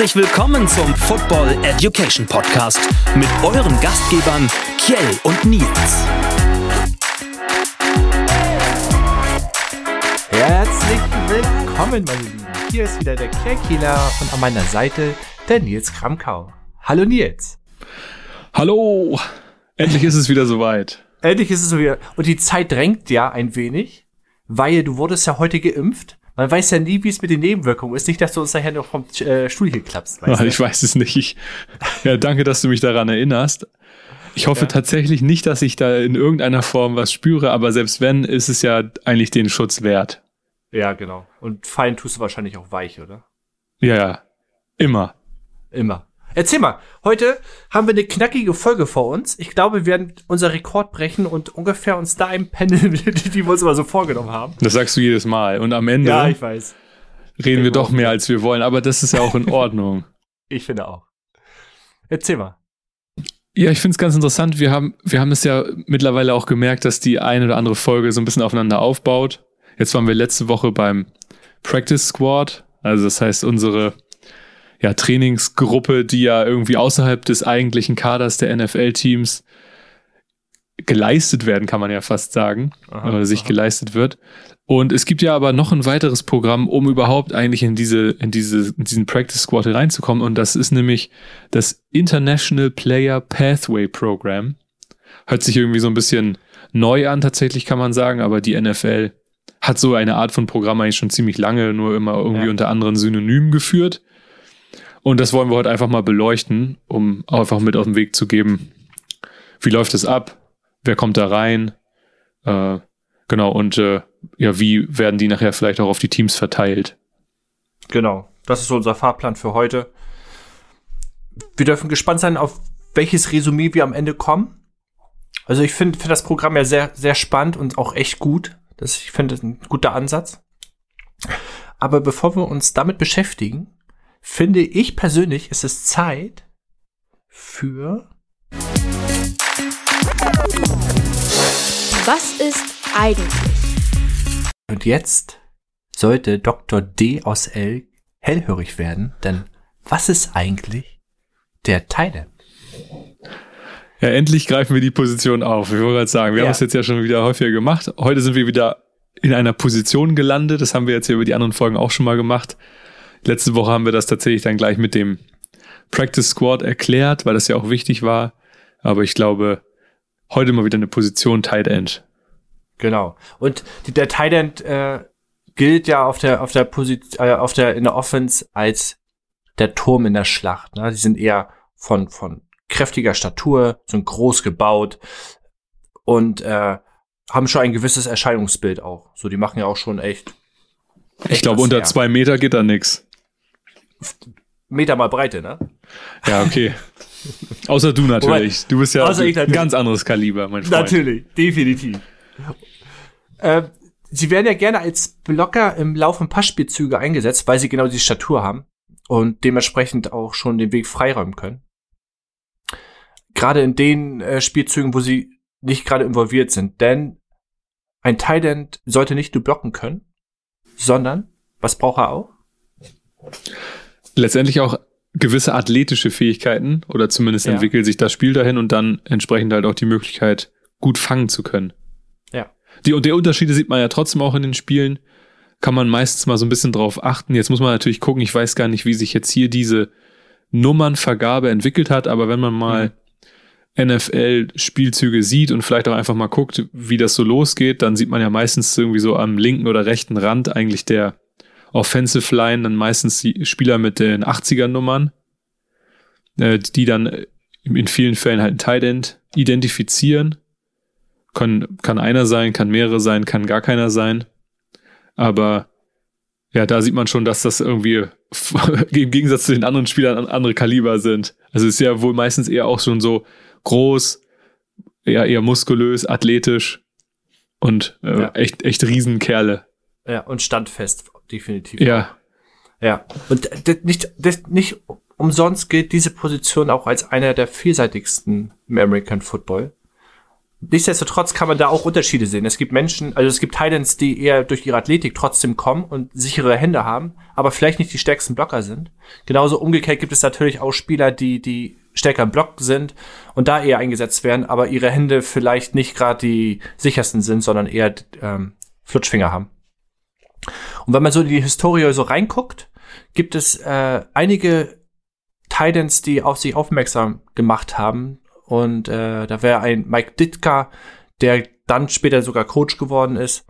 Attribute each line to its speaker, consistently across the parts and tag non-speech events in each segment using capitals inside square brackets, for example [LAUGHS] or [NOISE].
Speaker 1: Herzlich willkommen zum Football Education Podcast mit euren Gastgebern Kjell und Nils.
Speaker 2: Herzlich willkommen, meine Lieben. Hier ist wieder der Kieler und an meiner Seite der Nils Kramkau. Hallo Nils.
Speaker 3: Hallo. Endlich ist es wieder soweit.
Speaker 2: Endlich ist es so wieder. Und die Zeit drängt ja ein wenig, weil du wurdest ja heute geimpft. Man weiß ja nie, wie es mit den Nebenwirkungen ist. Nicht, dass du uns daher noch vom äh, Stuhl hier klappst.
Speaker 3: Weißt [LAUGHS] ich weiß es nicht. Ich, ja, danke, dass du mich daran erinnerst. Ich hoffe ja. tatsächlich nicht, dass ich da in irgendeiner Form was spüre, aber selbst wenn, ist es ja eigentlich den Schutz wert.
Speaker 2: Ja, genau. Und fein tust du wahrscheinlich auch weich, oder?
Speaker 3: Ja, ja. Immer.
Speaker 2: Immer. Erzähl mal, heute haben wir eine knackige Folge vor uns. Ich glaube, wir werden unser Rekord brechen und ungefähr uns da einpendeln, [LAUGHS] die wir uns immer so vorgenommen haben.
Speaker 3: Das sagst du jedes Mal. Und am Ende
Speaker 2: ja, ich weiß.
Speaker 3: reden wir doch mehr, als wir wollen. Aber das ist ja auch in [LAUGHS] Ordnung.
Speaker 2: ich finde auch. Erzähl mal.
Speaker 3: Ja, ich finde es ganz interessant. Wir haben, wir haben es ja mittlerweile auch gemerkt, dass die eine oder andere Folge so ein bisschen aufeinander aufbaut. Jetzt waren wir letzte Woche beim Practice Squad. Also das heißt, unsere ja, Trainingsgruppe, die ja irgendwie außerhalb des eigentlichen Kaders der NFL-Teams geleistet werden, kann man ja fast sagen, aha, oder sich aha. geleistet wird. Und es gibt ja aber noch ein weiteres Programm, um überhaupt eigentlich in diese, in diese, in diesen Practice Squad reinzukommen. Und das ist nämlich das International Player Pathway Program. Hört sich irgendwie so ein bisschen neu an, tatsächlich kann man sagen, aber die NFL hat so eine Art von Programm eigentlich schon ziemlich lange, nur immer irgendwie ja. unter anderen Synonymen geführt. Und das wollen wir heute einfach mal beleuchten, um einfach mit auf den Weg zu geben, wie läuft es ab, wer kommt da rein, äh, genau, und äh, ja, wie werden die nachher vielleicht auch auf die Teams verteilt.
Speaker 2: Genau, das ist unser Fahrplan für heute. Wir dürfen gespannt sein, auf welches Resümee wir am Ende kommen. Also ich finde find das Programm ja sehr, sehr spannend und auch echt gut. Das, ich finde das ein guter Ansatz. Aber bevor wir uns damit beschäftigen, finde ich persönlich, ist es Zeit für.
Speaker 4: Was ist eigentlich?
Speaker 2: Und jetzt sollte Dr. D aus L hellhörig werden, denn was ist eigentlich der Teile?
Speaker 3: Ja, endlich greifen wir die Position auf. Ich wollte gerade sagen, wir ja. haben es jetzt ja schon wieder häufiger gemacht. Heute sind wir wieder in einer Position gelandet. Das haben wir jetzt hier über die anderen Folgen auch schon mal gemacht. Letzte Woche haben wir das tatsächlich dann gleich mit dem Practice Squad erklärt, weil das ja auch wichtig war. Aber ich glaube, heute mal wieder eine Position Tight End.
Speaker 2: Genau. Und die, der Tight End äh, gilt ja auf der auf der Position äh, auf der in der Offense als der Turm in der Schlacht. Ne? Die sind eher von von kräftiger Statur, sind groß gebaut und äh, haben schon ein gewisses Erscheinungsbild auch. So, die machen ja auch schon echt.
Speaker 3: echt ich glaube, unter her. zwei Meter geht da nix.
Speaker 2: Meter mal Breite, ne?
Speaker 3: Ja, okay. Außer du natürlich. Du bist ja ein ganz anderes Kaliber, mein Freund.
Speaker 2: Natürlich, definitiv. Äh, sie werden ja gerne als Blocker im Lauf- und Passspielzüge eingesetzt, weil sie genau die Statur haben und dementsprechend auch schon den Weg freiräumen können. Gerade in den äh, Spielzügen, wo sie nicht gerade involviert sind. Denn ein Tight sollte nicht nur blocken können, sondern, was braucht er auch?
Speaker 3: Letztendlich auch gewisse athletische Fähigkeiten oder zumindest ja. entwickelt sich das Spiel dahin und dann entsprechend halt auch die Möglichkeit, gut fangen zu können.
Speaker 2: Ja.
Speaker 3: Die, und die Unterschiede sieht man ja trotzdem auch in den Spielen. Kann man meistens mal so ein bisschen drauf achten. Jetzt muss man natürlich gucken, ich weiß gar nicht, wie sich jetzt hier diese Nummernvergabe entwickelt hat, aber wenn man mal mhm. NFL-Spielzüge sieht und vielleicht auch einfach mal guckt, wie das so losgeht, dann sieht man ja meistens irgendwie so am linken oder rechten Rand eigentlich der Offensive Line dann meistens die Spieler mit den 80er Nummern, äh, die dann in vielen Fällen halt ein Tight End identifizieren. Kann, kann einer sein, kann mehrere sein, kann gar keiner sein. Aber ja, da sieht man schon, dass das irgendwie [LAUGHS] im Gegensatz zu den anderen Spielern andere Kaliber sind. Also ist ja wohl meistens eher auch schon so groß, eher, eher muskulös, athletisch und äh, ja. echt, echt Riesenkerle.
Speaker 2: Ja, und standfest definitiv.
Speaker 3: Ja.
Speaker 2: Ja. Und nicht, das, nicht umsonst gilt diese Position auch als einer der vielseitigsten im American Football. Nichtsdestotrotz kann man da auch Unterschiede sehen. Es gibt Menschen, also es gibt Titans, die eher durch ihre Athletik trotzdem kommen und sichere Hände haben, aber vielleicht nicht die stärksten Blocker sind. Genauso umgekehrt gibt es natürlich auch Spieler, die, die stärker im Block sind und da eher eingesetzt werden, aber ihre Hände vielleicht nicht gerade die sichersten sind, sondern eher ähm, Flutschfinger haben. Und wenn man so in die Historie so reinguckt, gibt es äh, einige Titans, die auf sich aufmerksam gemacht haben, und äh, da wäre ein Mike Ditka, der dann später sogar Coach geworden ist.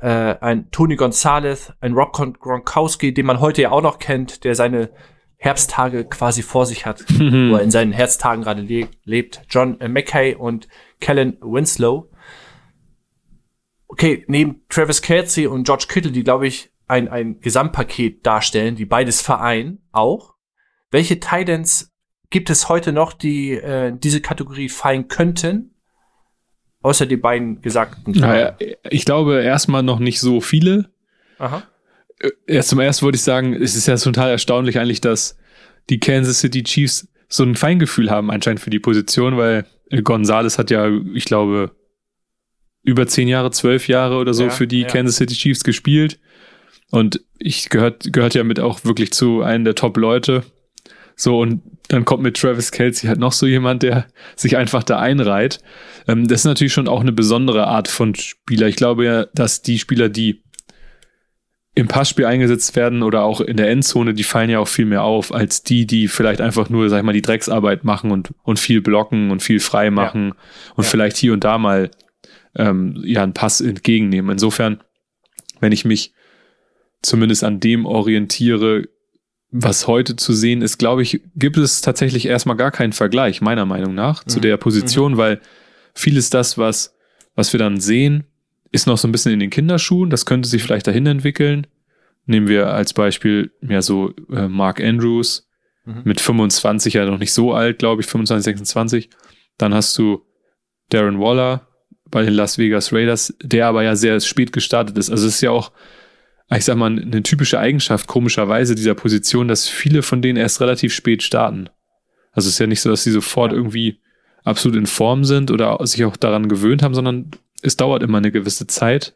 Speaker 2: Äh, ein Tony Gonzalez, ein Rob Gronkowski, den man heute ja auch noch kennt, der seine Herbsttage quasi vor sich hat, [LAUGHS] wo er in seinen Herbsttagen gerade le lebt. John äh, McKay und Kellen Winslow. Okay, neben Travis Kelsey und George Kittle, die, glaube ich, ein, ein Gesamtpaket darstellen, die beides vereinen, auch. Welche Titans gibt es heute noch, die äh, diese Kategorie fallen könnten? Außer die beiden gesagten.
Speaker 3: Naja, ich glaube erstmal noch nicht so viele.
Speaker 2: Aha.
Speaker 3: Äh, erst zum ersten wollte ich sagen, es ist ja total erstaunlich eigentlich, dass die Kansas City Chiefs so ein Feingefühl haben anscheinend für die Position, weil Gonzales hat ja, ich glaube, über zehn Jahre, zwölf Jahre oder so
Speaker 2: Ja,
Speaker 3: für die
Speaker 2: ja.
Speaker 3: Kansas City Chiefs gespielt. Und ich gehört, gehört ja mit auch wirklich zu einem der Top-Leute. So, und dann kommt mit Travis Kelsey halt noch so jemand, der sich einfach da einreiht. Ähm, das ist natürlich schon auch eine besondere Art von Spieler. Ich glaube ja, dass die Spieler, die im Passspiel eingesetzt werden oder auch in der Endzone, die fallen ja auch viel mehr auf, als die, die vielleicht einfach nur, sag ich mal, die Drecksarbeit machen und, und viel blocken und viel frei machen und
Speaker 2: Ja.
Speaker 3: vielleicht hier und da mal ähm, ja einen Pass entgegennehmen. Insofern, wenn ich mich zumindest an dem orientiere, was heute zu sehen ist, glaube ich, gibt es tatsächlich erstmal gar keinen Vergleich, meiner Meinung nach, zu
Speaker 2: Mhm.
Speaker 3: der Position, weil vieles das, was, was wir dann sehen, ist noch so ein bisschen in den Kinderschuhen. Das könnte sich vielleicht dahin entwickeln. Nehmen wir als Beispiel ja so äh, Mark Andrews
Speaker 2: Mhm.
Speaker 3: mit 25, ja noch nicht so alt, glaube ich, 25, 26. Dann hast du Darren Waller bei den Las Vegas Raiders, der aber ja sehr spät gestartet ist. Also es ist ja auch, ich sag mal, eine typische Eigenschaft komischerweise dieser Position, dass viele von denen erst relativ spät starten. Also es ist ja nicht so, dass sie sofort irgendwie absolut in Form sind oder sich auch daran gewöhnt haben, sondern es dauert immer eine gewisse Zeit,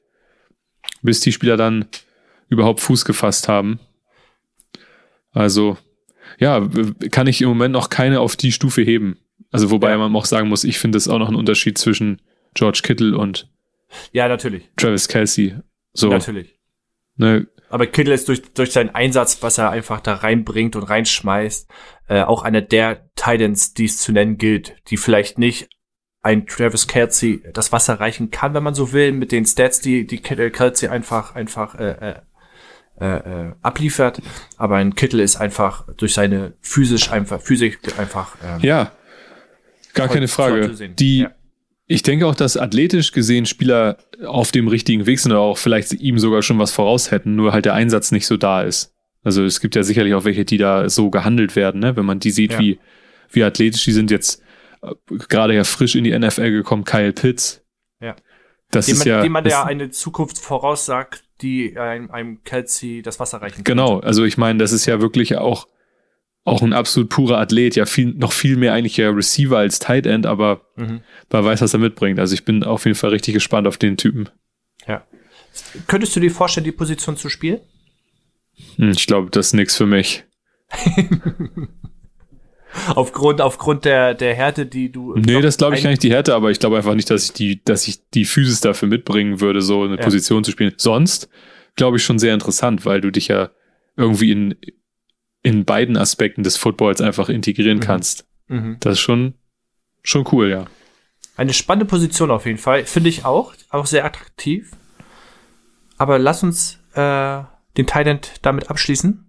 Speaker 3: bis die Spieler dann überhaupt Fuß gefasst haben. Also, ja, kann ich im Moment noch keine auf die Stufe heben. Also, wobei
Speaker 2: Ja.
Speaker 3: man auch sagen muss, ich finde es auch noch ein Unterschied zwischen George Kittle und
Speaker 2: Ja, natürlich.
Speaker 3: Travis Kelsey. So,
Speaker 2: Natürlich.
Speaker 3: ne,
Speaker 2: Aber Kittle ist durch, durch seinen Einsatz, was er einfach da reinbringt und reinschmeißt, äh, auch einer der Titans, die es zu nennen gilt, die vielleicht nicht ein Travis Kelsey das Wasser reichen kann, wenn man so will, mit den Stats, die, die Kelsey einfach, einfach äh, äh, äh, äh, abliefert. Aber ein Kittle ist einfach durch seine physisch einfach, Physik einfach ähm,
Speaker 3: ja, gar
Speaker 2: toll-
Speaker 3: keine Frage. Die,
Speaker 2: Ja.
Speaker 3: Ich denke auch, dass athletisch gesehen Spieler auf dem richtigen Weg sind oder auch vielleicht ihm sogar schon was voraus hätten, nur halt der Einsatz nicht so da ist. Also es gibt ja sicherlich auch welche, die da so gehandelt werden, ne? wenn man die sieht,
Speaker 2: Ja.
Speaker 3: wie, wie athletisch die sind jetzt äh, gerade ja frisch in die NFL gekommen, Kyle Pitts.
Speaker 2: Ja.
Speaker 3: Das
Speaker 2: dem
Speaker 3: ist
Speaker 2: man,
Speaker 3: ja.
Speaker 2: dem man ja eine Zukunft voraussagt, die einem, einem Kelsey das Wasser reichen kann.
Speaker 3: Genau, also ich meine, das ist ja wirklich auch, auch ein absolut purer Athlet, ja viel, noch viel mehr eigentlich ja Receiver als Tight End, aber
Speaker 2: Mhm.
Speaker 3: wer weiß, was er mitbringt. Also ich bin auf jeden Fall richtig gespannt auf den Typen.
Speaker 2: Ja. Könntest du dir vorstellen, die Position zu spielen?
Speaker 3: Hm, Ich glaube, das ist nix für mich. [LAUGHS]
Speaker 2: Aufgrund, aufgrund der, der Härte, die du.
Speaker 3: Nee, das glaube ich gar nicht die Härte, aber ich glaube einfach nicht, dass ich die, dass ich die Physis dafür mitbringen würde, so eine
Speaker 2: Ja.
Speaker 3: Position zu spielen. Sonst glaube ich schon sehr interessant, weil du dich ja irgendwie in, in beiden Aspekten des Footballs einfach integrieren
Speaker 2: Mhm.
Speaker 3: kannst.
Speaker 2: Mhm.
Speaker 3: Das ist schon, schon cool, ja.
Speaker 2: Eine spannende Position auf jeden Fall. Finde ich auch. Auch sehr attraktiv. Aber lass uns äh, den Thailand damit abschließen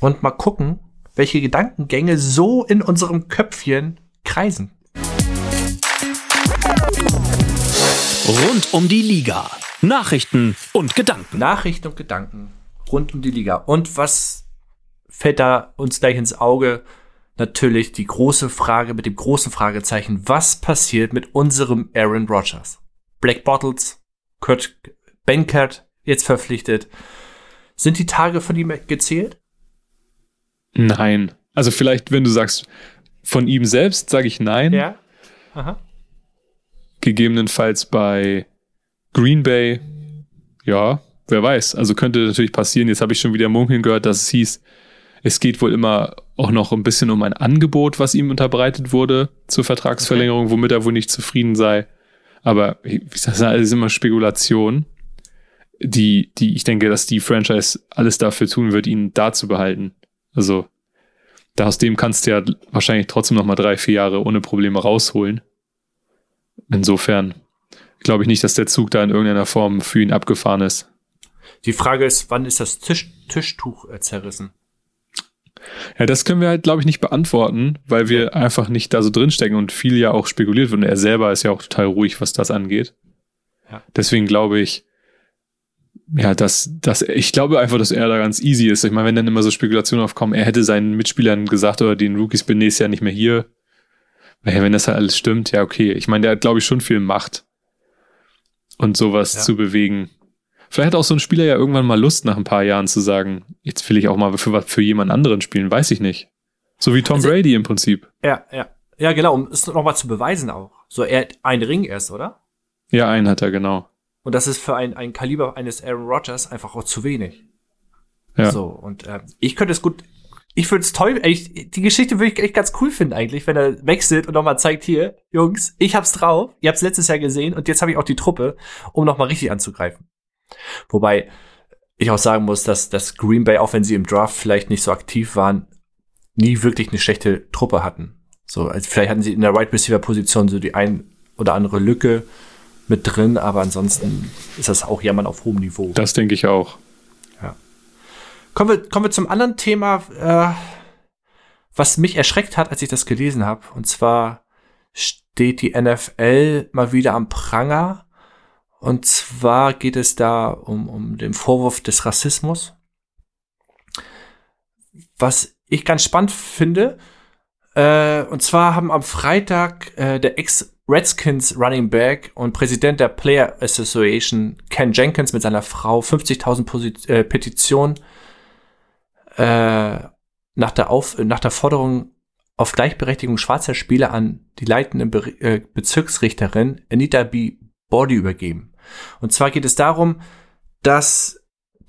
Speaker 2: und mal gucken, welche Gedankengänge so in unserem Köpfchen kreisen.
Speaker 1: Rund um die Liga. Nachrichten und Gedanken.
Speaker 2: Nachrichten und Gedanken rund um die Liga. Und was fällt da uns gleich ins Auge? Natürlich die große Frage mit dem großen Fragezeichen. Was passiert mit unserem Aaron Rodgers? Black Bottles, Kurt Benkert, jetzt verpflichtet. Sind die Tage von ihm gezählt?
Speaker 3: Nein. Also vielleicht, wenn du sagst, von ihm selbst, sage ich nein.
Speaker 2: Ja. Aha.
Speaker 3: gegebenenfalls bei Green Bay, ja, wer weiß. Also könnte natürlich passieren. Jetzt habe ich schon wieder munkeln gehört, dass es hieß, es geht wohl immer auch noch ein bisschen um ein Angebot, was ihm unterbreitet wurde zur Vertragsverlängerung, okay. womit er wohl nicht zufrieden sei. Aber wie gesagt, das ist immer Spekulation, die, die ich denke, dass die Franchise alles dafür tun wird, ihn da zu behalten. Also, da aus dem kannst du ja wahrscheinlich trotzdem noch mal drei, vier Jahre ohne Probleme rausholen. Insofern glaube ich nicht, dass der Zug da in irgendeiner Form für ihn abgefahren ist.
Speaker 2: Die Frage ist, wann ist das Tisch, Tischtuch äh, zerrissen?
Speaker 3: Ja, das können wir halt, glaube ich, nicht beantworten, weil wir einfach nicht da so drinstecken und viel ja auch spekuliert wird. Und er selber ist ja auch total ruhig, was das angeht. Ja. Deswegen glaube ich, ja, dass, dass, ich glaube einfach, dass er da ganz easy ist. Ich meine, wenn dann immer so Spekulationen aufkommen, er hätte seinen Mitspielern gesagt oder den Rookies bin nächstes Jahr nicht mehr hier. Ja, wenn das halt alles stimmt, ja, okay. Ich meine, der hat, glaube ich, schon viel Macht. Und sowas ja. zu bewegen. Vielleicht hat auch so ein Spieler ja irgendwann mal Lust, nach ein paar Jahren zu sagen, jetzt will ich auch mal für, für jemand anderen spielen, weiß ich nicht. So wie Tom also, Brady im Prinzip.
Speaker 2: Ja, ja. Ja, genau, um es nochmal zu beweisen auch. So, er hat einen Ring erst, oder?
Speaker 3: Ja, einen hat er, genau.
Speaker 2: Und das ist für ein, ein Kaliber eines Aaron Rodgers einfach auch zu wenig.
Speaker 3: Ja.
Speaker 2: So, und äh, ich könnte es gut, ich würde es toll, ich, die Geschichte würde ich echt ganz cool finden eigentlich, wenn er wechselt und nochmal zeigt, hier, Jungs, ich hab's drauf, ihr habt's letztes Jahr gesehen und jetzt habe ich auch die Truppe, um nochmal richtig anzugreifen. Wobei ich auch sagen muss, dass, dass Green Bay, auch wenn sie im Draft vielleicht nicht so aktiv waren, nie wirklich eine schlechte Truppe hatten. So, also vielleicht hatten sie in der Wide right Receiver Position so die ein oder andere Lücke mit drin, aber ansonsten ist das auch Jammern auf hohem Niveau.
Speaker 3: Das denke ich auch.
Speaker 2: Ja. Kommen wir, kommen wir zum anderen Thema, äh, was mich erschreckt hat, als ich das gelesen habe. Und zwar steht die NFL mal wieder am Pranger und zwar geht es da um, um den Vorwurf des Rassismus. Was ich ganz spannend finde, äh, und zwar haben am Freitag äh, der Ex-Redskins Running Back und Präsident der Player Association Ken Jenkins mit seiner Frau 50.000 äh, Petitionen äh, nach, der Auf nach der Forderung auf Gleichberechtigung schwarzer Spieler an die leitende Be äh, Bezirksrichterin Anita B. Body übergeben. Und zwar geht es darum, dass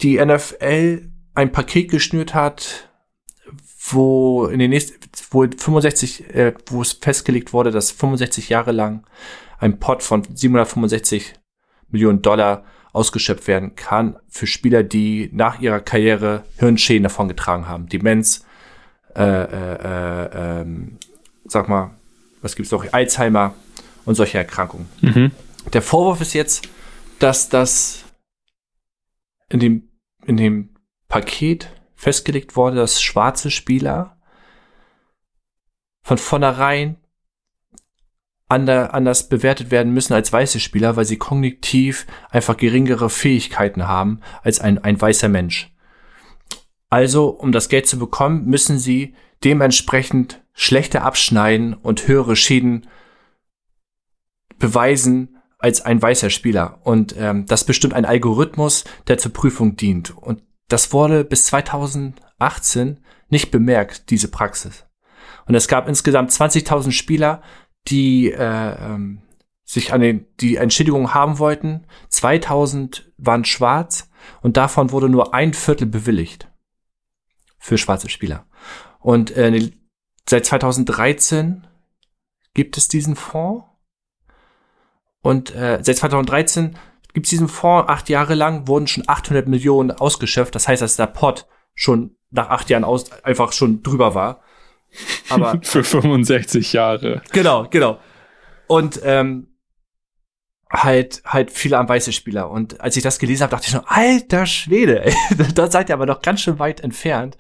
Speaker 2: die NFL ein Paket geschnürt hat, wo in den nächsten, wo 65, äh, wo es festgelegt wurde, dass 65 Jahre lang ein Pot von 765 Millionen Dollar ausgeschöpft werden kann für Spieler, die nach ihrer Karriere Hirnschäden davongetragen haben, Demenz, äh, äh, äh, ähm, sag mal, was gibt's noch, Alzheimer und solche Erkrankungen. Mhm. Der Vorwurf ist jetzt, dass das in dem, in dem Paket festgelegt wurde, dass schwarze Spieler von vornherein anders bewertet werden müssen als weiße Spieler, weil sie kognitiv einfach geringere Fähigkeiten haben als ein, ein weißer Mensch. Also, um das Geld zu bekommen, müssen sie dementsprechend schlechter abschneiden und höhere Schäden beweisen als ein weißer Spieler. Und ähm, das bestimmt ein Algorithmus, der zur Prüfung dient. Und das wurde bis 2018 nicht bemerkt, diese Praxis. Und es gab insgesamt 20.000 Spieler, die äh, ähm, sich an den, die Entschädigung haben wollten. 2000 waren schwarz und davon wurde nur ein Viertel bewilligt für schwarze Spieler. Und äh, seit 2013 gibt es diesen Fonds und äh, seit 2013 gibt es diesen Fonds, acht Jahre lang wurden schon 800 Millionen ausgeschöpft. Das heißt, dass der Pot schon nach acht Jahren aus, einfach schon drüber war.
Speaker 3: Aber [LAUGHS] für 65 Jahre.
Speaker 2: Genau, genau. Und ähm, halt halt viele am weiße Spieler. Und als ich das gelesen habe, dachte ich schon, alter Schwede, ey, [LAUGHS] da seid ihr aber noch ganz schön weit entfernt.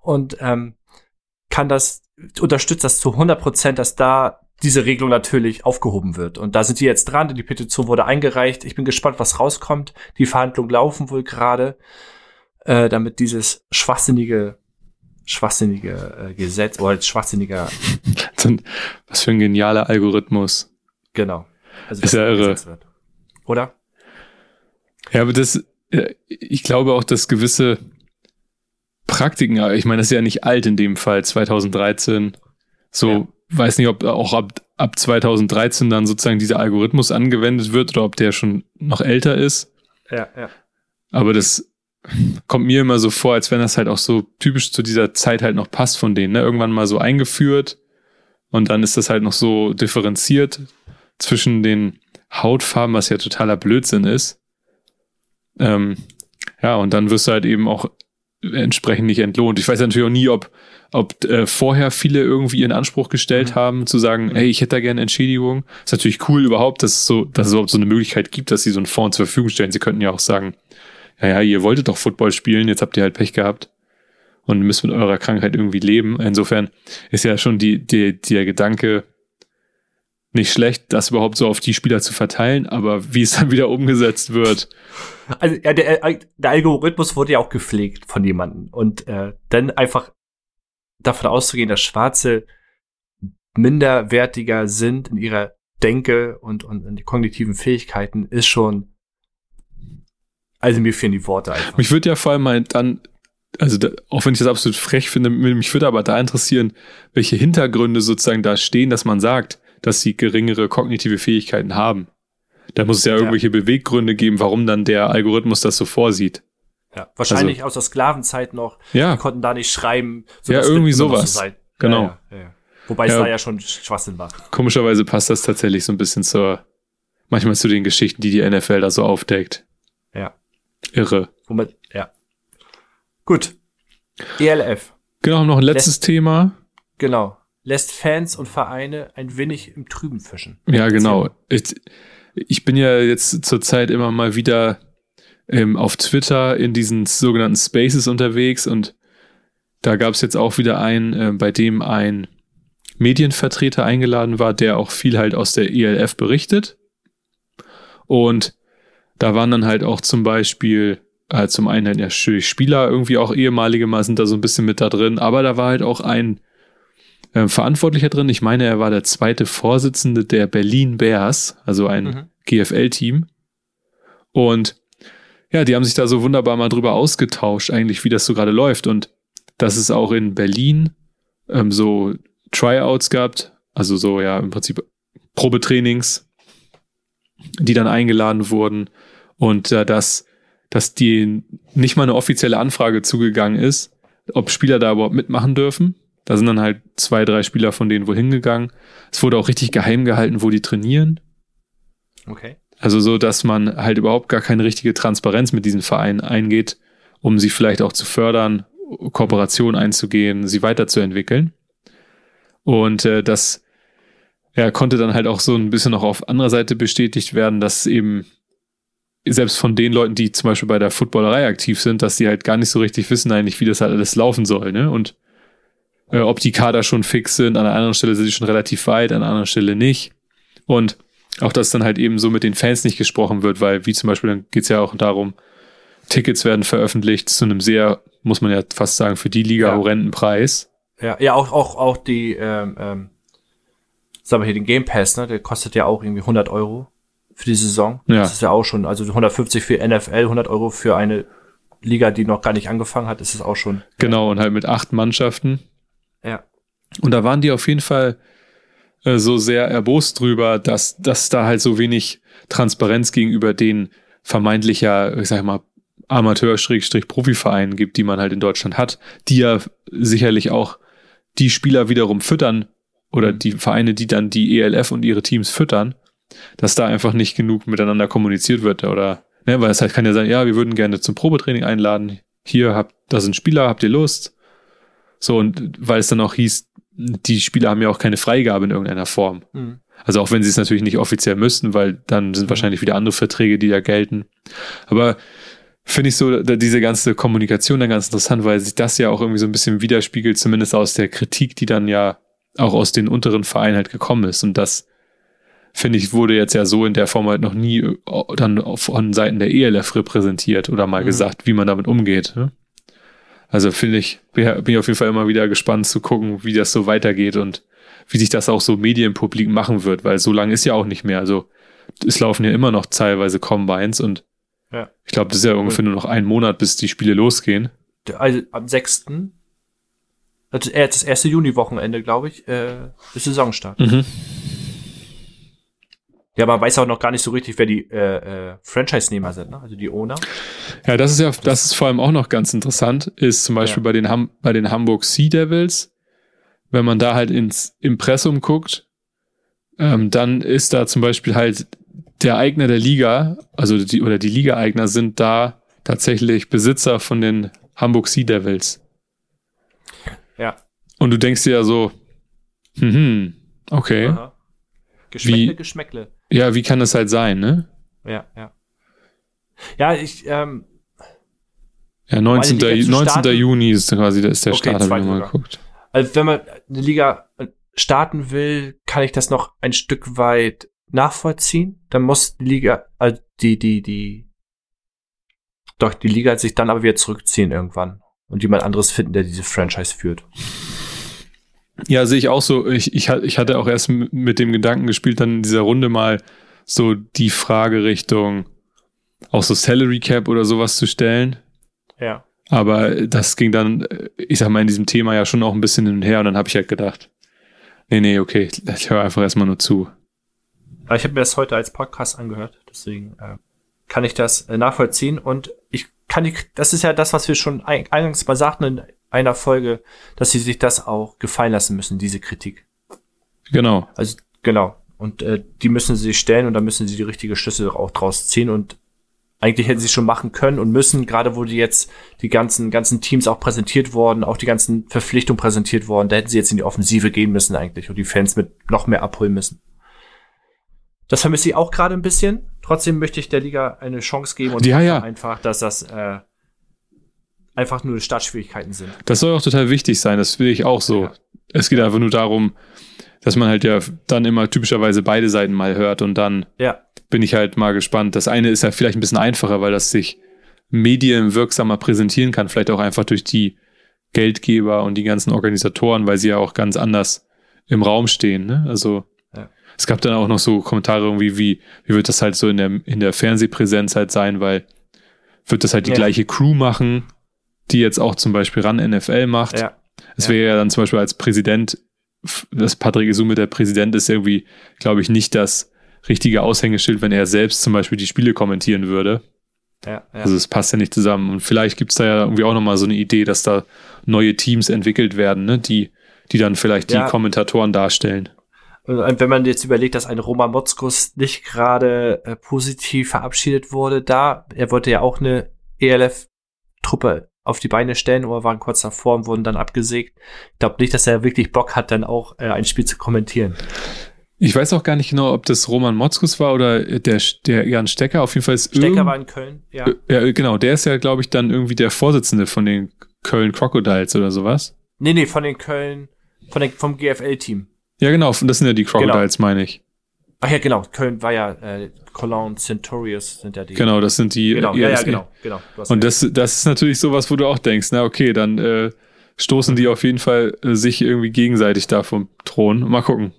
Speaker 2: Und ähm, kann das, unterstützt das zu 100 Prozent, dass da diese Regelung natürlich aufgehoben wird. Und da sind die jetzt dran, die Petition wurde eingereicht. Ich bin gespannt, was rauskommt. Die Verhandlungen laufen wohl gerade, äh, damit dieses schwachsinnige, schwachsinnige äh, Gesetz oder schwachsinniger. [LAUGHS]
Speaker 3: was für ein genialer Algorithmus.
Speaker 2: Genau.
Speaker 3: Also, ist ja irre. Wird.
Speaker 2: Oder?
Speaker 3: Ja, aber das, ich glaube auch, dass gewisse Praktiken, ich meine, das ist ja nicht alt in dem Fall, 2013, so ja weiß nicht, ob auch ab, ab 2013 dann sozusagen dieser Algorithmus angewendet wird oder ob der schon noch älter ist.
Speaker 2: Ja, ja.
Speaker 3: Aber das kommt mir immer so vor, als wenn das halt auch so typisch zu dieser Zeit halt noch passt von denen. Ne? Irgendwann mal so eingeführt und dann ist das halt noch so differenziert zwischen den Hautfarben, was ja totaler Blödsinn ist. Ähm, ja, und dann wirst du halt eben auch entsprechend nicht entlohnt. Ich weiß natürlich auch nie, ob, ob äh, vorher viele irgendwie in Anspruch gestellt
Speaker 2: Mhm.
Speaker 3: haben, zu sagen, hey, ich hätte da gerne Entschädigung. Ist natürlich cool überhaupt, dass es so, dass es überhaupt so eine Möglichkeit gibt, dass sie so einen Fonds zur Verfügung stellen. Sie könnten ja auch sagen, ja, ja, ihr wolltet doch Football spielen, jetzt habt ihr halt Pech gehabt und müsst mit eurer Krankheit irgendwie leben. Insofern ist ja schon die, die, der Gedanke nicht schlecht, das überhaupt so auf die Spieler zu verteilen, aber wie es dann [LAUGHS] wieder umgesetzt wird,
Speaker 2: Also ja, der, der Algorithmus wurde ja auch gepflegt von jemandem. Und äh, dann einfach davon auszugehen, dass Schwarze minderwertiger sind in ihrer Denke und, und in kognitiven Fähigkeiten, ist schon. Also mir fehlen die Worte einfach.
Speaker 3: Mich würde ja vor allem mal dann, also da, auch wenn ich das absolut frech finde, mich würde aber da interessieren, welche Hintergründe sozusagen da stehen, dass man sagt, dass sie geringere kognitive Fähigkeiten haben. Da muss es ja
Speaker 2: Ja.
Speaker 3: irgendwelche Beweggründe geben, warum dann der Algorithmus das so vorsieht.
Speaker 2: Ja, wahrscheinlich aus der Sklavenzeit noch.
Speaker 3: Ja.
Speaker 2: Die konnten da nicht schreiben.
Speaker 3: Ja,
Speaker 2: das
Speaker 3: irgendwie sowas.
Speaker 2: So sein.
Speaker 3: Genau.
Speaker 2: Ja, ja, ja. Wobei es
Speaker 3: Ja.
Speaker 2: da ja schon Schwachsinn war.
Speaker 3: Komischerweise passt das tatsächlich so ein bisschen zur, manchmal zu den Geschichten, die die NFL da so aufdeckt.
Speaker 2: Ja.
Speaker 3: Irre.
Speaker 2: Womit, ja. Gut. ELF.
Speaker 3: Genau, noch ein letztes Thema.
Speaker 2: Genau. Lässt Fans und Vereine ein wenig im Trüben fischen.
Speaker 3: Ja, genau. Ich, ich bin ja jetzt zurzeit immer mal wieder ähm, auf Twitter in diesen sogenannten Spaces unterwegs und da gab es jetzt auch wieder einen, äh, bei dem ein Medienvertreter eingeladen war, der auch viel halt aus der ELF berichtet. Und da waren dann halt auch zum Beispiel äh, zum einen halt natürlich Spieler, irgendwie auch ehemalige mal sind da so ein bisschen mit da drin, aber da war halt auch ein äh, Verantwortlicher drin. Ich meine, er war der zweite Vorsitzende der Berlin Bears, also ein
Speaker 2: Mhm.
Speaker 3: GFL-Team. Und ja, die haben sich da so wunderbar mal drüber ausgetauscht, eigentlich, wie das so gerade läuft. Und dass es auch in Berlin ähm, so Tryouts gab, also so ja im Prinzip Probetrainings, die dann eingeladen wurden. Und äh, dass, dass die nicht mal eine offizielle Anfrage zugegangen ist, ob Spieler da überhaupt mitmachen dürfen. Da sind dann halt zwei, drei Spieler von denen wohl hingegangen. Es wurde auch richtig geheim gehalten, wo die trainieren.
Speaker 2: Okay.
Speaker 3: Also so, dass man halt überhaupt gar keine richtige Transparenz mit diesen Vereinen eingeht, um sie vielleicht auch zu fördern, Kooperation einzugehen, sie weiterzuentwickeln. Und äh, das ja, konnte dann halt auch so ein bisschen auch auf anderer Seite bestätigt werden, dass eben selbst von den Leuten, die zum Beispiel bei der Footballerei aktiv sind, dass die halt gar nicht so richtig wissen eigentlich, wie das halt alles laufen soll, ne? Und äh, ob die Kader schon fix sind, an einer anderen Stelle sind sie schon relativ weit, an einer anderen Stelle nicht. Und auch, dass dann halt eben so mit den Fans nicht gesprochen wird, weil wie zum Beispiel, dann geht's ja auch darum, Tickets werden veröffentlicht zu einem sehr, muss man ja fast sagen, für die Liga
Speaker 2: Ja.
Speaker 3: horrenden Preis.
Speaker 2: Ja, ja, auch, auch, auch die, ähm, ähm, sagen wir hier, den Game Pass, ne, der kostet ja auch irgendwie 100 Euro für die Saison.
Speaker 3: Ja.
Speaker 2: Das ist ja auch schon, also 150 für NFL, 100 Euro für eine Liga, die noch gar nicht angefangen hat, ist es auch schon.
Speaker 3: Genau, und halt mit acht Mannschaften.
Speaker 2: Ja.
Speaker 3: Und da waren die auf jeden Fall äh, so sehr erbost drüber, dass, dass da halt so wenig Transparenz gegenüber den vermeintlicher, ich sag mal, Amateur-Profivereinen gibt, die man halt in Deutschland hat, die ja sicherlich auch die Spieler wiederum füttern oder die Vereine, die dann die ELF und ihre Teams füttern, dass da einfach nicht genug miteinander kommuniziert wird oder, ne, weil es halt kann ja sein, ja, wir würden gerne zum Probetraining einladen, hier habt, da sind Spieler, habt ihr Lust? So, und weil es dann auch hieß, die Spieler haben ja auch keine Freigabe in irgendeiner Form.
Speaker 2: Mhm.
Speaker 3: Also auch wenn sie es natürlich nicht offiziell müssten, weil dann sind wahrscheinlich wieder andere Verträge, die da gelten. Aber finde ich so, da, diese ganze Kommunikation dann ganz interessant, weil sich das ja auch irgendwie so ein bisschen widerspiegelt, zumindest aus der Kritik, die dann ja auch aus den unteren Vereinen halt gekommen ist. Und das, finde ich, wurde jetzt ja so in der Form halt noch nie äh, dann von Seiten der ELF repräsentiert oder mal
Speaker 2: Mhm.
Speaker 3: gesagt, wie man damit umgeht. Ne? Also finde ich, bin bin ich auf jeden Fall immer wieder gespannt zu gucken, wie das so weitergeht und wie sich das auch so medienpublik machen wird, weil so lange ist ja auch nicht mehr. Also es laufen ja immer noch teilweise Combines und
Speaker 2: Ja.
Speaker 3: ich glaube, das ist ja ungefähr nur noch ein Monat, bis die Spiele losgehen.
Speaker 2: Also am 6. Das, äh, das erste Juni-Wochenende, glaube ich, äh, ist Saisonstart.
Speaker 3: Mhm.
Speaker 2: Ja, man weiß auch noch gar nicht so richtig, wer die äh, äh, Franchise-Nehmer sind, ne? also die Owner.
Speaker 3: Ja, das ist ja, das ist vor allem auch noch ganz interessant, ist zum Beispiel
Speaker 2: Ja.
Speaker 3: bei, den Ham bei den Hamburg Sea Devils, wenn man da halt ins Impressum guckt, ähm, dann ist da zum Beispiel halt der Eigner der Liga, also die, oder die Liga-Eigner sind da tatsächlich Besitzer von den Hamburg Sea Devils.
Speaker 2: Ja.
Speaker 3: Und du denkst dir ja so, hm, okay,
Speaker 2: Aha. Geschmäckle,
Speaker 3: Wie-
Speaker 2: Geschmäckle.
Speaker 3: Ja, wie kann das halt sein, ne?
Speaker 2: Ja, ja. Ja, ich, ähm,
Speaker 3: Ja, 19.
Speaker 2: Liga zu
Speaker 3: 19.
Speaker 2: starten?
Speaker 3: Juni ist quasi der, ist der
Speaker 2: Okay,
Speaker 3: Start, habe ich
Speaker 2: sogar.
Speaker 3: geguckt.
Speaker 2: also wenn man eine Liga äh, starten will, kann ich das noch ein Stück weit nachvollziehen. Dann muss die Liga, also die, die, die, doch, die Liga sich dann aber wieder zurückziehen irgendwann und jemand anderes finden, der diese Franchise führt.
Speaker 3: Ja, sehe ich auch so. Ich, ich, ich hatte auch erst mit dem Gedanken gespielt, dann in dieser Runde mal so die Frage Richtung auch so Salary Cap oder sowas zu stellen.
Speaker 2: Ja.
Speaker 3: Aber das ging dann, äh, ich sag mal, in diesem Thema ja schon auch ein bisschen hin und her und dann habe ich halt gedacht, nee, nee, okay, ich höre einfach erstmal nur zu.
Speaker 2: Aber ich habe mir das heute als Podcast angehört, deswegen äh, kann ich das äh, nachvollziehen und ich kann die, das ist ja das, was wir schon ein, eingangs mal sagten einer Folge, dass sie sich das auch gefallen lassen müssen, diese Kritik.
Speaker 3: Genau.
Speaker 2: Also genau. Und äh, die müssen sie sich stellen und da müssen sie die richtige Schlüssel auch draus ziehen und eigentlich hätten sie schon machen können und müssen, gerade wo die jetzt die ganzen ganzen Teams auch präsentiert worden, auch die ganzen Verpflichtungen präsentiert worden, da hätten sie jetzt in die Offensive gehen müssen eigentlich und die Fans mit noch mehr abholen müssen. Das vermisse ich auch gerade ein bisschen. Trotzdem möchte ich der Liga eine Chance geben und
Speaker 3: Ja, ja.
Speaker 2: einfach, dass das äh, einfach nur Startschwierigkeiten sind.
Speaker 3: Das soll auch total wichtig sein, das will ich auch so.
Speaker 2: Ja.
Speaker 3: Es geht einfach nur darum, dass man halt ja dann immer typischerweise beide Seiten mal hört und dann
Speaker 2: Ja,
Speaker 3: bin ich halt mal gespannt. Das eine ist ja vielleicht ein bisschen einfacher, weil das sich medienwirksamer präsentieren kann, vielleicht auch einfach durch die Geldgeber und die ganzen Organisatoren, weil sie ja auch ganz anders im Raum stehen. Ne? Also
Speaker 2: Ja.
Speaker 3: es gab dann auch noch so Kommentare irgendwie, wie, wie wird das halt so in der, in der Fernsehpräsenz halt sein, weil wird das halt die
Speaker 2: Ja.
Speaker 3: gleiche Crew machen, die jetzt auch zum Beispiel ran NFL macht.
Speaker 2: ja,
Speaker 3: Es wäre ja dann zum Beispiel als Präsident, dass Patrick Isume der Präsident ist, irgendwie, glaube ich, nicht das richtige Aushängeschild, wenn er selbst zum Beispiel die Spiele kommentieren würde.
Speaker 2: ja, ja.
Speaker 3: Also es passt ja nicht zusammen. Und vielleicht gibt es da ja irgendwie auch nochmal so eine Idee, dass da neue Teams entwickelt werden, ne? die, die dann vielleicht
Speaker 2: Ja.
Speaker 3: die Kommentatoren darstellen.
Speaker 2: Und wenn man jetzt überlegt, dass ein Roman Motzkus nicht gerade äh, positiv verabschiedet wurde, da, er wollte ja auch eine ELF-Truppe auf die Beine stellen, oder waren kurz davor und wurden dann abgesägt. Ich glaube nicht, dass er wirklich Bock hat, dann auch äh, ein Spiel zu kommentieren.
Speaker 3: Ich weiß auch gar nicht genau, ob das Roman Motzkus war oder der, der Jan Stecker. Auf jeden Fall ist
Speaker 2: Stecker war in Köln, ja.
Speaker 3: Äh, Ja, genau. Der ist ja, glaube ich, dann irgendwie der Vorsitzende von den Köln Crocodiles oder sowas.
Speaker 2: Nee, nee, von den Köln, von den, vom GFL-Team.
Speaker 3: Ja, genau. Das sind ja die Crocodiles, meine ich.
Speaker 2: Ach ja, genau, Köln war ja, äh, Cologne Centurions sind ja die.
Speaker 3: Genau, das sind die.
Speaker 2: Genau, ja, ja, genau, genau.
Speaker 3: Und das, das ist natürlich sowas, wo du auch denkst, na okay, dann äh, stoßen die auf jeden Fall äh, sich irgendwie gegenseitig da vom Thron. Mal gucken.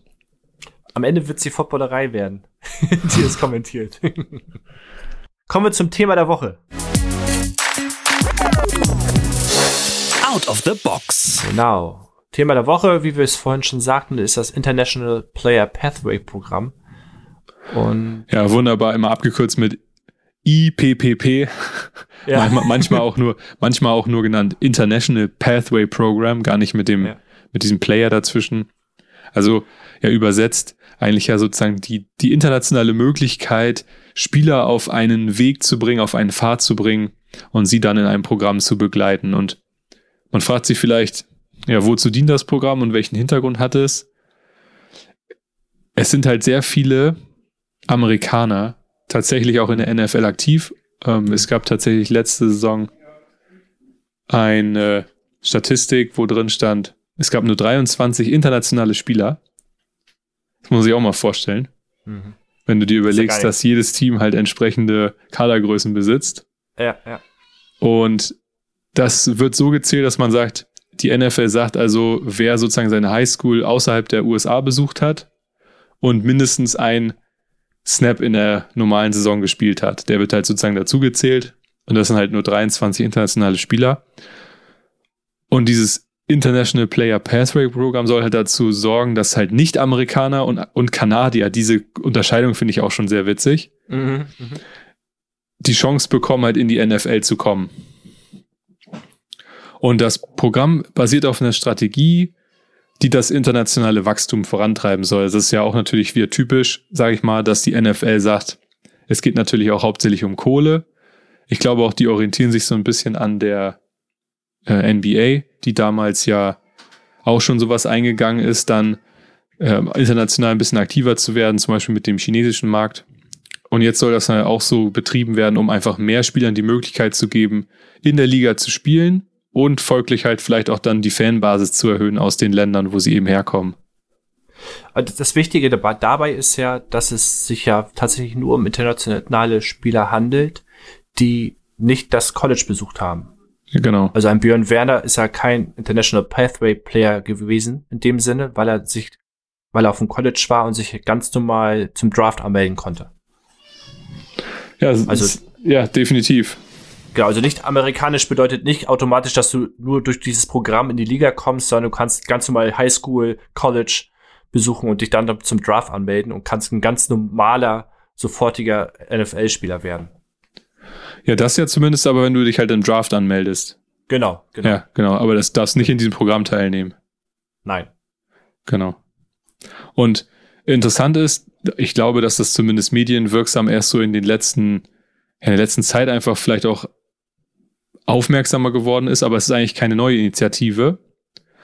Speaker 2: Am Ende wird die Footballerei werden, [LAUGHS] die es kommentiert. Kommen wir zum Thema der Woche.
Speaker 1: Out of the Box.
Speaker 2: Genau. Thema der Woche, wie wir es vorhin schon sagten, ist das International Player Pathway Programm. Und
Speaker 3: Ja, wunderbar, immer abgekürzt mit IPPP.
Speaker 2: ja,
Speaker 3: Manchmal, auch nur, manchmal auch nur genannt International Pathway Program, gar nicht mit dem,
Speaker 2: Ja.
Speaker 3: mit diesem Player dazwischen. Also ja übersetzt eigentlich ja sozusagen die, die internationale Möglichkeit, Spieler auf einen Weg zu bringen, auf einen Pfad zu bringen und sie dann in einem Programm zu begleiten. Und man fragt sich vielleicht, ja, wozu dient das Programm und welchen Hintergrund hat es? Es sind halt sehr viele Amerikaner tatsächlich auch in der NFL aktiv. Ähm, es gab tatsächlich letzte Saison eine Statistik, wo drin stand, es gab nur 23 internationale Spieler. Das muss ich auch mal vorstellen.
Speaker 2: Mhm.
Speaker 3: Wenn du dir
Speaker 2: ja
Speaker 3: überlegst,
Speaker 2: geil.
Speaker 3: dass jedes Team halt entsprechende Kadergrößen besitzt.
Speaker 2: ja, ja,
Speaker 3: Und das wird so gezählt, dass man sagt, die NFL sagt also, wer sozusagen seine Highschool außerhalb der USA besucht hat und mindestens ein Snap in der normalen Saison gespielt hat, der wird halt sozusagen dazugezählt. Und das sind halt nur 23 internationale Spieler. Und dieses International Player Pathway Program soll halt dazu sorgen, dass halt Nicht-Amerikaner und, und Kanadier, diese Unterscheidung finde ich auch schon sehr witzig,
Speaker 2: Mhm. Mhm.
Speaker 3: die Chance bekommen, halt in die NFL zu kommen. Und das Programm basiert auf einer Strategie, die das internationale Wachstum vorantreiben soll. Das ist ja auch natürlich wieder typisch, sage ich mal, dass die NFL sagt, es geht natürlich auch hauptsächlich um Kohle. Ich glaube auch, die orientieren sich so ein bisschen an der äh, NBA, die damals ja auch schon sowas eingegangen ist, dann ähm, international ein bisschen aktiver zu werden, zum Beispiel mit dem chinesischen Markt. Und jetzt soll das dann auch so betrieben werden, um einfach mehr Spielern die Möglichkeit zu geben, in der Liga zu spielen und folglich halt vielleicht auch dann die Fanbasis zu erhöhen aus den Ländern, wo sie eben herkommen.
Speaker 2: Also Das Wichtige dabei, ist ja, dass es sich ja tatsächlich nur um internationale Spieler handelt, die nicht das College besucht haben.
Speaker 3: Genau.
Speaker 2: Also ein Björn Werner ist ja kein International Pathway Player gewesen in dem Sinne, weil er sich, weil er auf dem College war und sich ganz normal zum Draft anmelden konnte.
Speaker 3: Ja, Also- ist, ja, definitiv.
Speaker 2: Genau, also nicht amerikanisch bedeutet nicht automatisch, dass du nur durch dieses Programm in die Liga kommst, sondern du kannst ganz normal Highschool, College besuchen und dich dann zum Draft anmelden und kannst ein ganz normaler, sofortiger NFL-Spieler werden.
Speaker 3: Ja, das ja zumindest, aber wenn du dich halt im Draft anmeldest.
Speaker 2: Genau, genau.
Speaker 3: Ja, genau. Aber das darfst nicht in diesem Programm teilnehmen.
Speaker 2: Nein.
Speaker 3: Genau. Und interessant ist, ich glaube, dass das zumindest medienwirksam erst so in den letzten, in der letzten Zeit einfach vielleicht auch aufmerksamer geworden ist, aber es ist eigentlich keine neue Initiative.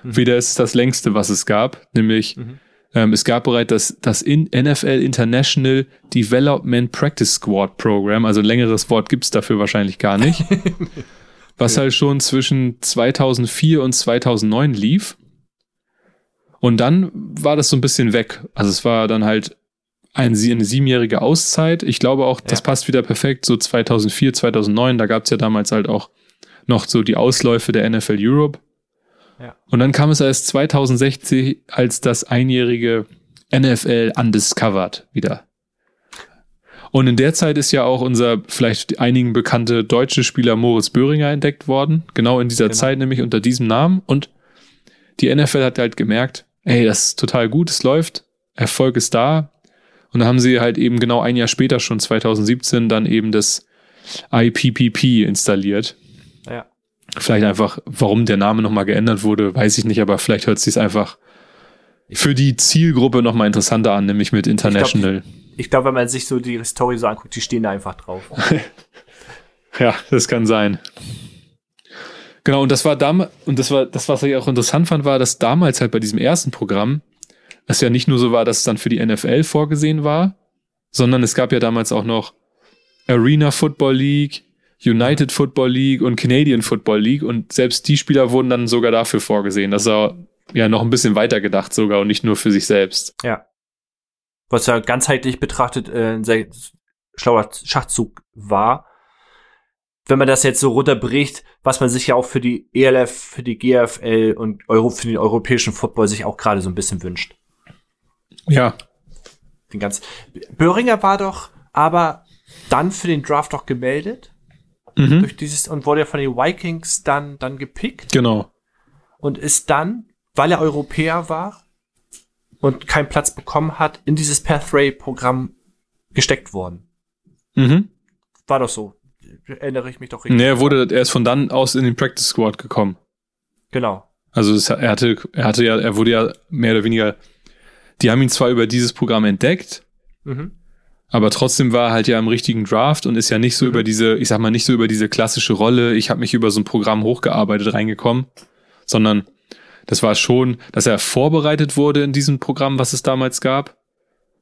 Speaker 2: Mhm.
Speaker 3: Weder ist es das längste, was es gab, nämlich
Speaker 2: Mhm.
Speaker 3: ähm, es gab bereits das, das in NFL International Development Practice Squad Program, also ein längeres Wort gibt's dafür wahrscheinlich gar nicht, [LAUGHS] was halt schon zwischen 2004 und 2009 lief. Und dann war das so ein bisschen weg. Also es war dann halt eine siebenjährige Auszeit. Ich glaube auch, das
Speaker 2: Ja.
Speaker 3: passt wieder perfekt. So 2004, 2009, da gab es ja damals halt auch noch so die Ausläufe der NFL Europe.
Speaker 2: Ja.
Speaker 3: Und dann kam es erst 2060 als das einjährige NFL Undiscovered wieder. Und in der Zeit ist ja auch unser vielleicht einigen bekannte deutsche Spieler Moritz Böhringer entdeckt worden. Genau in dieser
Speaker 2: Genau.
Speaker 3: Zeit, nämlich unter diesem Namen. Und die NFL hat halt gemerkt, ey, das ist total gut, es läuft, Erfolg ist da. Und dann haben sie halt eben genau ein Jahr später, schon 2017, dann eben das IPPP installiert. Vielleicht einfach, warum der Name nochmal geändert wurde, weiß ich nicht, aber vielleicht hört sich einfach für die Zielgruppe nochmal interessanter an, nämlich mit International.
Speaker 2: Ich glaube, wenn man sich so die Story so anguckt, die stehen da einfach drauf. [LAUGHS]
Speaker 3: Ja, das kann sein. Genau, und das war damals, und das war, das, was ich auch interessant fand, war, dass damals halt bei diesem ersten Programm es ja nicht nur so war, dass es dann für die NFL vorgesehen war, sondern es gab ja damals auch noch Arena Football League, United Football League und Canadian Football League und selbst die Spieler wurden dann sogar dafür vorgesehen. Das war ja noch ein bisschen weiter gedacht sogar und nicht nur für sich selbst.
Speaker 2: Ja. Was ja ganzheitlich betrachtet äh, ein sehr schlauer Schachzug war. Wenn man das jetzt so runterbricht, was man sich ja auch für die ELF, für die GFL und Euro, für den europäischen Football sich auch gerade so ein bisschen wünscht.
Speaker 3: Ja,
Speaker 2: Den ganz Böhringer war doch aber dann für den Draft doch gemeldet
Speaker 3: mhm.
Speaker 2: durch dieses und wurde ja von den Vikings dann dann gepickt
Speaker 3: genau.
Speaker 2: und ist dann, weil er Europäer war und keinen Platz bekommen hat, in dieses Pathway-Programm gesteckt worden.
Speaker 3: Mhm.
Speaker 2: War doch so. Erinnere ich mich doch richtig.
Speaker 3: Nee, er wurde, er ist von dann aus in den Practice Squad gekommen.
Speaker 2: Genau.
Speaker 3: Also es, er hatte, er hatte ja, er wurde ja mehr oder weniger, die haben ihn zwar über dieses Programm entdeckt,
Speaker 2: Mhm.
Speaker 3: Aber trotzdem war er halt ja im richtigen Draft und ist ja nicht so
Speaker 2: Mhm.
Speaker 3: über diese, ich sag mal, nicht so über diese klassische Rolle, ich habe mich über so ein Programm hochgearbeitet reingekommen, sondern das war schon, dass er vorbereitet wurde in diesem Programm, was es damals gab,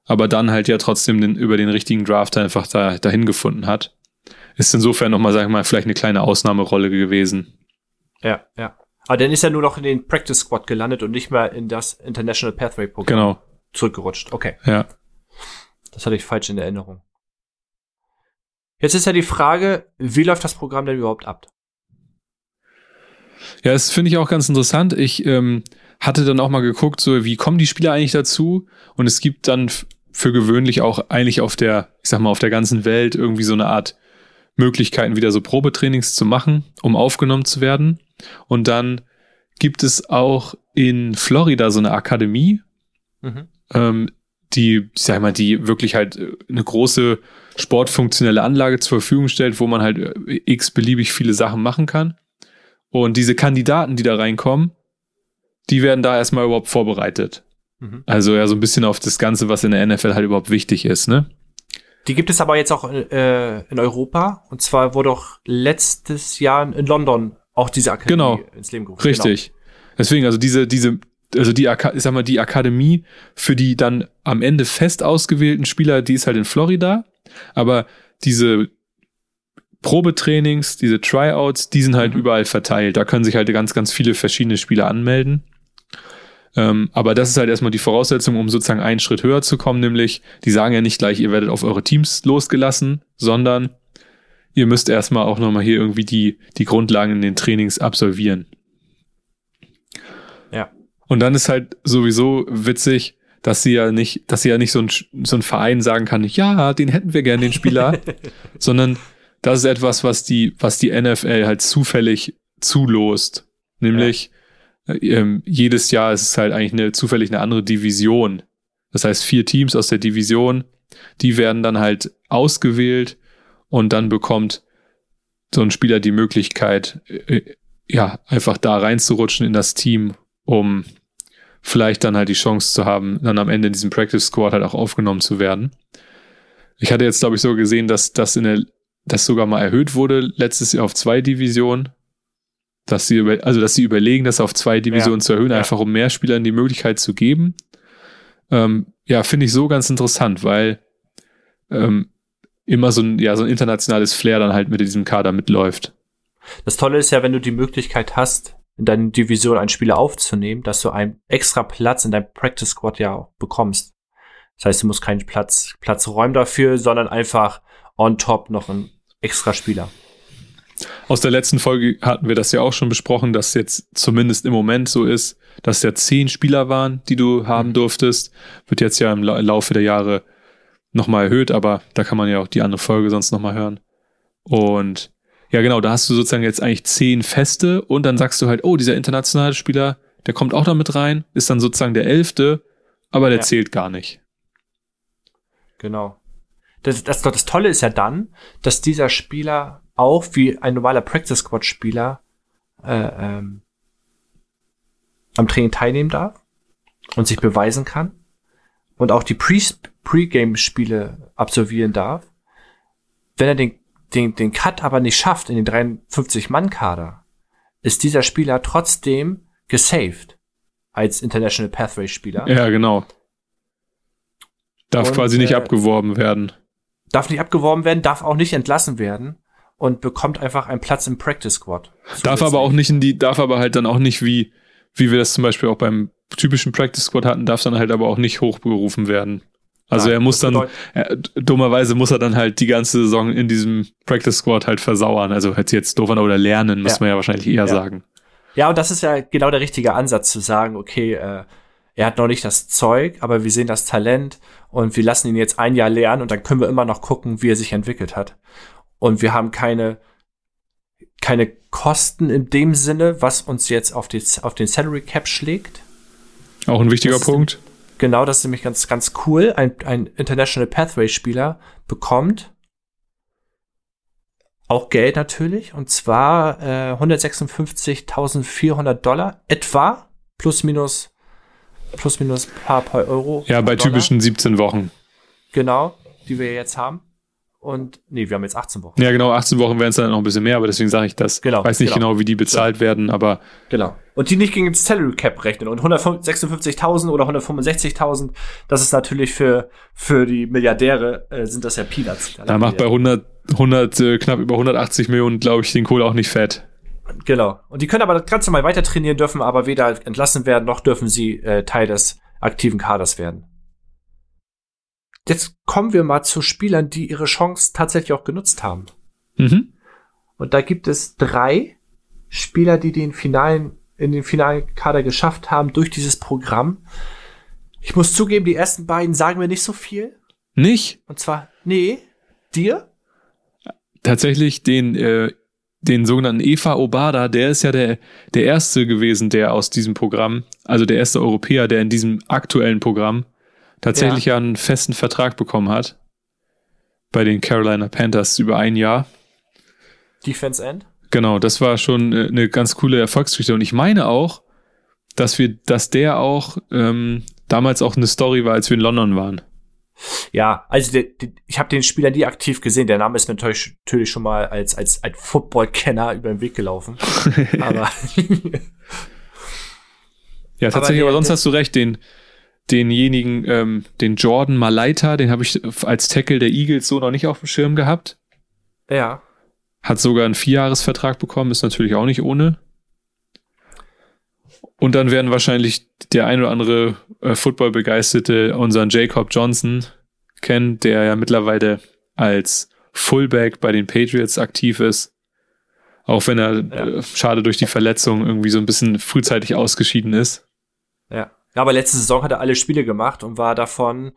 Speaker 3: aber dann halt ja trotzdem den, über den richtigen Draft einfach da, dahin gefunden hat. Ist insofern nochmal, sag ich mal, vielleicht eine kleine Ausnahmerolle gewesen.
Speaker 2: Ja, ja. Aber dann ist er nur noch in den Practice Squad gelandet und nicht mehr in das International Pathway Programm
Speaker 3: Genau,
Speaker 2: zurückgerutscht. Okay.
Speaker 3: ja.
Speaker 2: Das hatte ich falsch in Erinnerung. Jetzt ist ja die Frage, wie läuft das Programm denn überhaupt ab?
Speaker 3: Ja, das finde ich auch ganz interessant. Ich ähm, hatte dann auch mal geguckt, so wie kommen die Spieler eigentlich dazu? Und es gibt dann für gewöhnlich auch eigentlich auf der, ich sag mal, auf der ganzen Welt irgendwie so eine Art Möglichkeiten, wieder so Probetrainings zu machen, um aufgenommen zu werden. Und dann gibt es auch in Florida so eine Akademie,
Speaker 2: Mhm.
Speaker 3: ähm, die, ich sag mal, die wirklich halt äh, eine große sportfunktionelle Anlage zur Verfügung stellt, wo man halt äh, x beliebig viele Sachen machen kann. Und diese Kandidaten, die da reinkommen, die werden da erstmal überhaupt vorbereitet.
Speaker 2: Mhm.
Speaker 3: Also ja, so ein bisschen auf das Ganze, was in der NFL halt überhaupt wichtig ist, ne?
Speaker 2: Die gibt es aber jetzt auch äh, in Europa. Und zwar wurde auch letztes Jahr in London auch diese Akademie
Speaker 3: Genau.
Speaker 2: ins Leben gerufen.
Speaker 3: Richtig. Deswegen, also diese, diese, also die, ich sag mal, die Akademie für die dann am Ende fest ausgewählten Spieler, die ist halt in Florida. Aber diese Probetrainings, diese Tryouts, die sind halt
Speaker 2: Mhm.
Speaker 3: überall verteilt. Da können sich halt ganz, ganz viele verschiedene Spieler anmelden. Ähm, aber das ist halt erstmal die Voraussetzung, um sozusagen einen Schritt höher zu kommen, nämlich, die sagen ja nicht gleich, ihr werdet auf eure Teams losgelassen, sondern ihr müsst erstmal auch nochmal hier irgendwie die, die Grundlagen in den Trainings absolvieren.
Speaker 2: Ja.
Speaker 3: Und dann ist halt sowieso witzig, dass sie ja nicht, dass sie ja nicht so ein, so ein Verein sagen kann, ja, den hätten wir gern, den Spieler, [LAUGHS] sondern das ist etwas, was die, was die NFL halt zufällig zulost. Nämlich, äh, ähm, jedes Jahr ist es halt eigentlich eine, zufällig eine andere Division. Das heißt, vier Teams aus der Division, die werden dann halt ausgewählt und dann bekommt so ein Spieler die Möglichkeit, äh, ja, einfach da reinzurutschen in das Team, um vielleicht dann halt die Chance zu haben, dann am Ende in diesem Practice Squad halt auch aufgenommen zu werden. Ich hatte jetzt, glaube ich, so gesehen, dass das in der, das sogar mal erhöht wurde, letztes Jahr auf zwei Divisionen. Dass sie über, also dass sie überlegen, das auf zwei Divisionen
Speaker 2: Ja,
Speaker 3: zu erhöhen,
Speaker 2: ja.
Speaker 3: einfach um mehr Spielern die Möglichkeit zu geben. Ähm, ja, finde ich so ganz interessant, weil ähm, immer so ein, ja, so ein internationales Flair dann halt mit diesem Kader mitläuft.
Speaker 2: Das Tolle ist ja, wenn du die Möglichkeit hast, in deiner Division einen Spieler aufzunehmen, dass du einen extra Platz in deinem Practice Squad ja auch bekommst. Das heißt, du musst keinen Platz, Platz räumen dafür, sondern einfach on top noch ein extra Spieler.
Speaker 3: Aus der letzten Folge hatten wir das ja auch schon besprochen, dass jetzt zumindest im Moment so ist, dass ja zehn Spieler waren, die du haben durftest. Wird jetzt ja im La Laufe der Jahre nochmal erhöht, aber da kann man ja auch die andere Folge sonst nochmal hören. Und ja, genau, da hast du sozusagen jetzt eigentlich zehn Feste und dann sagst du halt, oh, dieser internationale Spieler, der kommt auch da mit rein, ist dann sozusagen der Elfte, aber der
Speaker 2: Ja.
Speaker 3: zählt gar nicht.
Speaker 2: Genau. Das, das, das Tolle ist ja dann, dass dieser Spieler auch wie ein normaler Practice Squad Spieler äh, ähm, am Training teilnehmen darf und sich beweisen kann und auch die Pre- Pre-Game-Spiele absolvieren darf. Wenn er den, den, den Cut aber nicht schafft in den 53-Mann-Kader, ist dieser Spieler trotzdem gesaved als International Pathway-Spieler.
Speaker 3: Ja, genau. Darf
Speaker 2: Und,
Speaker 3: quasi nicht
Speaker 2: äh,
Speaker 3: abgeworben werden.
Speaker 2: darf nicht abgeworben werden, darf auch nicht entlassen werden und bekommt einfach einen Platz im Practice Squad.
Speaker 3: Darf aber auch nicht in die, darf aber halt dann auch nicht wie, wie wir das zum Beispiel auch beim typischen Practice Squad hatten, darf dann halt aber auch nicht hochberufen werden. Also
Speaker 2: Nein,
Speaker 3: er muss dann, er, dummerweise muss er dann halt die ganze Saison in diesem Practice Squad halt versauern. Also hört sich jetzt doof an oder lernen, muss
Speaker 2: Ja.
Speaker 3: man ja wahrscheinlich eher
Speaker 2: Ja.
Speaker 3: sagen.
Speaker 2: Ja, und das ist ja genau der richtige Ansatz zu sagen, okay, äh, er hat noch nicht das Zeug, aber wir sehen das Talent und wir lassen ihn jetzt ein Jahr lernen und dann können wir immer noch gucken, wie er sich entwickelt hat. Und wir haben keine, keine Kosten in dem Sinne, was uns jetzt auf, die, auf den Salary Cap schlägt.
Speaker 3: Auch ein wichtiger
Speaker 2: Das ist
Speaker 3: Punkt.
Speaker 2: Genau, das ist nämlich ganz, ganz cool. Ein, ein International Pathway-Spieler bekommt auch Geld natürlich, und zwar äh, 156.400 Dollar etwa, plus minus, plus minus paar, paar Euro.
Speaker 3: Ja, bei
Speaker 2: Dollar,
Speaker 3: typischen 17 Wochen.
Speaker 2: Genau, die wir jetzt haben. Und, nee, wir haben jetzt 18 Wochen.
Speaker 3: Ja, genau, 18 Wochen wären es dann noch ein bisschen mehr, aber deswegen sage ich das.
Speaker 2: Genau,
Speaker 3: Weiß nicht
Speaker 2: genau.
Speaker 3: genau, wie die bezahlt werden, aber
Speaker 2: Genau. Und die nicht gegen den Salary Cap rechnen. Und 156.000 oder 165.000, das ist natürlich für, für die Milliardäre, äh, sind das ja Peanuts.
Speaker 3: da macht bei 100, 100 äh, knapp über 180 Millionen, glaube ich, den Kohl auch nicht fett.
Speaker 2: Genau. Und die können aber das ganz normal weiter trainieren, dürfen aber weder entlassen werden, noch dürfen sie äh, Teil des aktiven Kaders werden. Jetzt kommen wir mal zu Spielern, die ihre Chance tatsächlich auch genutzt haben.
Speaker 3: Mhm.
Speaker 2: Und da gibt es drei Spieler, die den finalen, in den finalen Kader geschafft haben durch dieses Programm. Ich muss zugeben, die ersten beiden sagen mir nicht so viel.
Speaker 3: Nicht?
Speaker 2: Und zwar, nee, dir?
Speaker 3: Tatsächlich den, äh, den sogenannten Eva Obada, der ist ja der, der erste gewesen, der aus diesem Programm, also der erste Europäer, der in diesem aktuellen Programm tatsächlich ja. einen festen Vertrag bekommen hat. Bei den Carolina Panthers über ein Jahr.
Speaker 2: Defense End?
Speaker 3: Genau, das war schon äh, eine ganz coole Erfolgsgeschichte. Und ich meine auch, dass wir, dass der auch ähm, damals auch eine Story war, als wir in London waren.
Speaker 2: Ja, also der, der, ich habe den Spieler nie aktiv gesehen. Der Name ist mir natürlich, schon mal als als als Football-Kenner über den Weg gelaufen. [LAUGHS] aber
Speaker 3: ja, [LAUGHS] tatsächlich. Aber, aber sonst hast du recht. Den denjenigen, ähm, den Jordan Malaita, den habe ich als Tackle der Eagles so noch nicht auf dem Schirm gehabt.
Speaker 2: Ja.
Speaker 3: Hat sogar einen Vierjahresvertrag bekommen, ist natürlich auch nicht ohne. Und dann werden wahrscheinlich der ein oder andere äh, Football-Begeisterte unseren Jacob Johnson kennen, der ja mittlerweile als Fullback bei den Patriots aktiv ist. Auch wenn er ja. äh, schade durch die Verletzung irgendwie so ein bisschen frühzeitig ausgeschieden ist.
Speaker 2: Ja. Aber letzte Saison hat er alle Spiele gemacht und war davon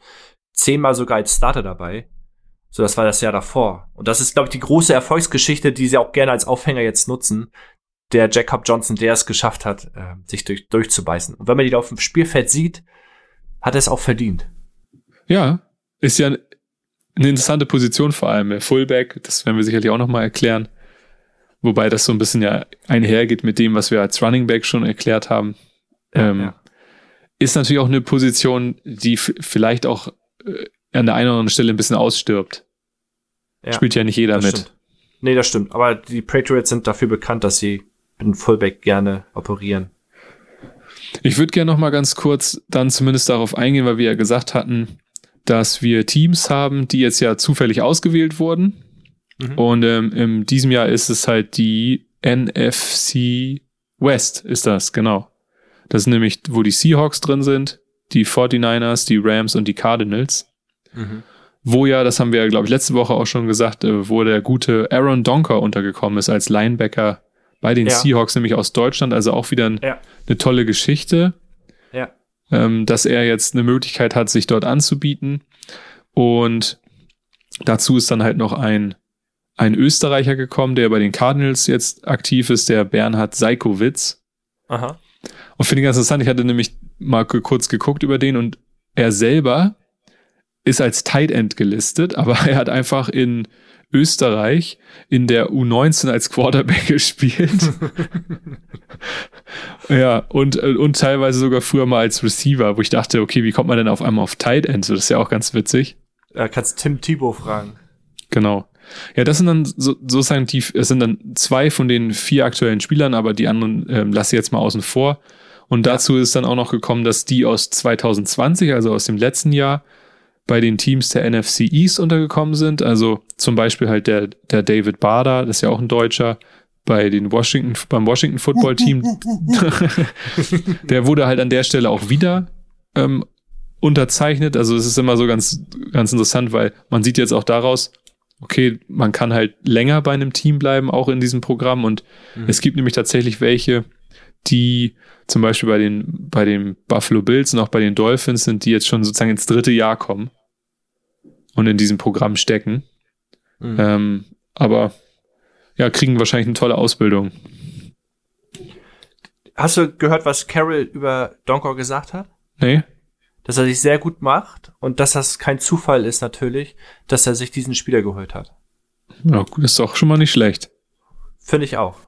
Speaker 2: zehnmal sogar als Starter dabei. So, das war das Jahr davor. Und das ist, glaube ich, die große Erfolgsgeschichte, die sie auch gerne als Aufhänger jetzt nutzen, der Jacob Johnson, der es geschafft hat, äh, sich durch, durchzubeißen. Und wenn man ihn auf dem Spielfeld sieht, hat er es auch verdient.
Speaker 3: Ja, ist ja eine interessante Position vor allem. Fullback, das werden wir sicherlich auch nochmal erklären. Wobei das so ein bisschen ja einhergeht mit dem, was wir als Running Back schon erklärt haben. Ja, ähm, ja. Ist natürlich auch eine Position, die vielleicht auch äh, an der einen oder anderen Stelle ein bisschen ausstirbt. Ja, Spielt ja nicht jeder mit.
Speaker 2: Stimmt. Nee, das stimmt. Aber die Patriots sind dafür bekannt, dass sie einem Fullback gerne operieren.
Speaker 3: Ich würde gerne noch mal ganz kurz dann zumindest darauf eingehen, weil wir ja gesagt hatten, dass wir Teams haben, die jetzt ja zufällig ausgewählt wurden. Mhm. Und ähm, in diesem Jahr ist es halt die NFC West, ist das, genau. Das ist nämlich, wo die Seahawks drin sind, die 49ers, die Rams und die Cardinals. Mhm. Wo ja, das haben wir ja, glaube ich, letzte Woche auch schon gesagt, äh, wo der gute Aaron Donker untergekommen ist als Linebacker bei den ja. Seahawks, nämlich aus Deutschland. Also auch wieder ein, ja. eine tolle Geschichte.
Speaker 2: Ja.
Speaker 3: Ähm, dass er jetzt eine Möglichkeit hat, sich dort anzubieten. Und dazu ist dann halt noch ein, ein Österreicher gekommen, der bei den Cardinals jetzt aktiv ist, der Bernhard Seikowitz.
Speaker 2: Aha.
Speaker 3: Und finde ich ganz interessant, ich hatte nämlich mal kurz geguckt über den und er selber ist als Tight End gelistet, aber [LAUGHS] er hat einfach in Österreich in der U19 als Quarterback [LAUGHS] gespielt. [LAUGHS] ja, und, und teilweise sogar früher mal als Receiver, wo ich dachte, okay, wie kommt man denn auf einmal auf Tight End? So, das ist ja auch ganz witzig.
Speaker 2: Da kannst Tim Thibault fragen.
Speaker 3: Genau. Ja, das sind dann so, sozusagen die, es sind dann zwei von den vier aktuellen Spielern, aber die anderen ähm, lasse ich jetzt mal außen vor. Und dazu ja. ist dann auch noch gekommen, dass die aus 2020, also aus dem letzten Jahr, bei den Teams der NFC East untergekommen sind. Also zum Beispiel halt der, der David Bader, das ist ja auch ein Deutscher, bei den Washington, beim Washington Football Team. [LAUGHS] der wurde halt an der Stelle auch wieder ähm, unterzeichnet. Also es ist immer so ganz, ganz interessant, weil man sieht jetzt auch daraus, okay, man kann halt länger bei einem Team bleiben, auch in diesem Programm. Und mhm. es gibt nämlich tatsächlich welche, die zum Beispiel bei den, bei den Buffalo Bills und auch bei den Dolphins sind, die jetzt schon sozusagen ins dritte Jahr kommen und in diesem Programm stecken. Mhm. Ähm, aber ja, kriegen wahrscheinlich eine tolle Ausbildung.
Speaker 2: Hast du gehört, was Carol über Donkor gesagt hat?
Speaker 3: Nee.
Speaker 2: Dass er sich sehr gut macht und dass das kein Zufall ist natürlich, dass er sich diesen Spieler geholt hat.
Speaker 3: Ja, gut, ist doch schon mal nicht schlecht.
Speaker 2: Finde ich auch.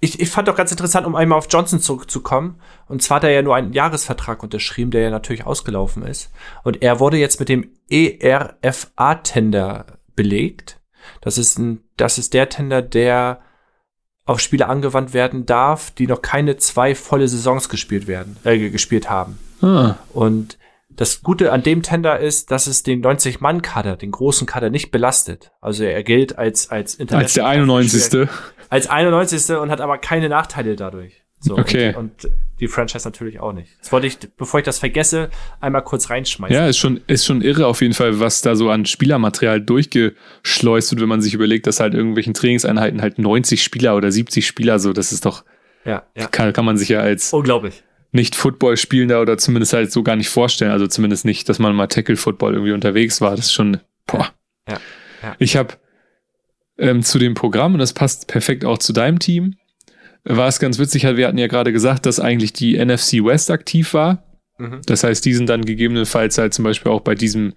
Speaker 2: Ich, ich fand auch ganz interessant, um einmal auf Johnson zurückzukommen. Und zwar hat er ja nur einen Jahresvertrag unterschrieben, der ja natürlich ausgelaufen ist. Und er wurde jetzt mit dem ERFA-Tender belegt. Das ist ein, das ist der Tender, der auf Spiele angewandt werden darf, die noch keine zwei volle Saisons gespielt werden, äh, gespielt haben. Ah. Und das Gute an dem Tender ist, dass es den 90-Mann-Kader, den großen Kader nicht belastet. Also er gilt als, als
Speaker 3: Als der 91.
Speaker 2: Als 91. und hat aber keine Nachteile dadurch.
Speaker 3: So, okay.
Speaker 2: Und, und, die Franchise natürlich auch nicht. Das wollte ich, bevor ich das vergesse, einmal kurz reinschmeißen.
Speaker 3: Ja, ist schon, ist schon irre auf jeden Fall, was da so an Spielermaterial durchgeschleust wird, wenn man sich überlegt, dass halt irgendwelchen Trainingseinheiten halt 90 Spieler oder 70 Spieler so, das ist doch,
Speaker 2: ja, ja.
Speaker 3: Kann, kann man sich ja als
Speaker 2: unglaublich
Speaker 3: nicht Football spielender oder zumindest halt so gar nicht vorstellen. Also zumindest nicht, dass man mal Tackle Football irgendwie unterwegs war. Das ist schon, boah.
Speaker 2: Ja. ja.
Speaker 3: Ich habe ähm, zu dem Programm, und das passt perfekt auch zu deinem Team, war es ganz witzig, wir hatten ja gerade gesagt, dass eigentlich die NFC West aktiv war.
Speaker 2: Mhm.
Speaker 3: Das heißt, die sind dann gegebenenfalls halt zum Beispiel auch bei diesem,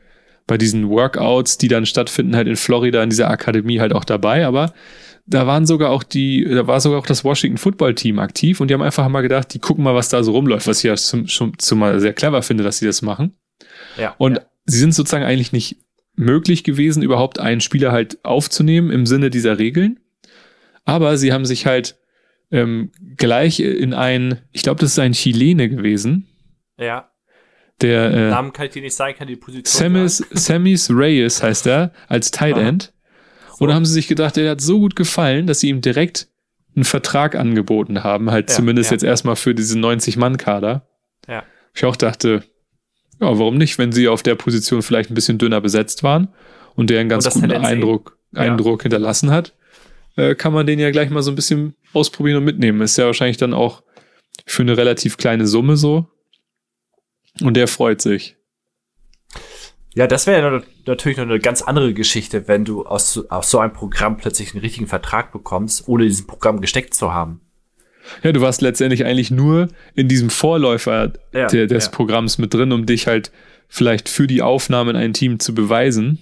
Speaker 3: bei diesen Workouts, die dann stattfinden, halt in Florida in dieser Akademie halt auch dabei. Aber da waren sogar auch die, da war sogar auch das Washington Football Team aktiv und die haben einfach mal gedacht, die gucken mal, was da so rumläuft, was ich ja zum, schon zumal sehr clever finde, dass sie das machen.
Speaker 2: Ja.
Speaker 3: Und
Speaker 2: ja.
Speaker 3: sie sind sozusagen eigentlich nicht möglich gewesen, überhaupt einen Spieler halt aufzunehmen im Sinne dieser Regeln. Aber sie haben sich halt ähm, gleich in ein, ich glaube, das ist ein Chilene gewesen,
Speaker 2: ja.
Speaker 3: der äh,
Speaker 2: Namen kann ich dir nicht sagen, kann die Position.
Speaker 3: Samis, [LAUGHS] Samis Reyes heißt er, als Tight. End. Da haben sie sich gedacht, der hat so gut gefallen, dass sie ihm direkt einen Vertrag angeboten haben, halt
Speaker 2: Ja,
Speaker 3: zumindest
Speaker 2: ja.
Speaker 3: jetzt erstmal für diesen 90-Mann-Kader.
Speaker 2: Ja.
Speaker 3: Ich auch dachte, ja, warum nicht, wenn sie auf der Position vielleicht ein bisschen dünner besetzt waren und der einen ganz guten. Eindruck,
Speaker 2: Ja.
Speaker 3: Eindruck hinterlassen hat, äh, kann man den ja gleich mal so ein bisschen ausprobieren und mitnehmen. Ist ja wahrscheinlich dann auch für eine relativ kleine Summe so. Und der freut sich.
Speaker 2: Ja, das wäre ja natürlich noch eine ganz andere Geschichte, wenn du aus, so- aus so einem Programm plötzlich einen richtigen Vertrag bekommst, ohne diesen Programm gesteckt zu haben.
Speaker 3: Ja, du warst letztendlich eigentlich nur in diesem Vorläufer
Speaker 2: Ja,
Speaker 3: der, des
Speaker 2: ja.
Speaker 3: Programms mit drin, um dich halt vielleicht für die Aufnahme in ein Team zu beweisen.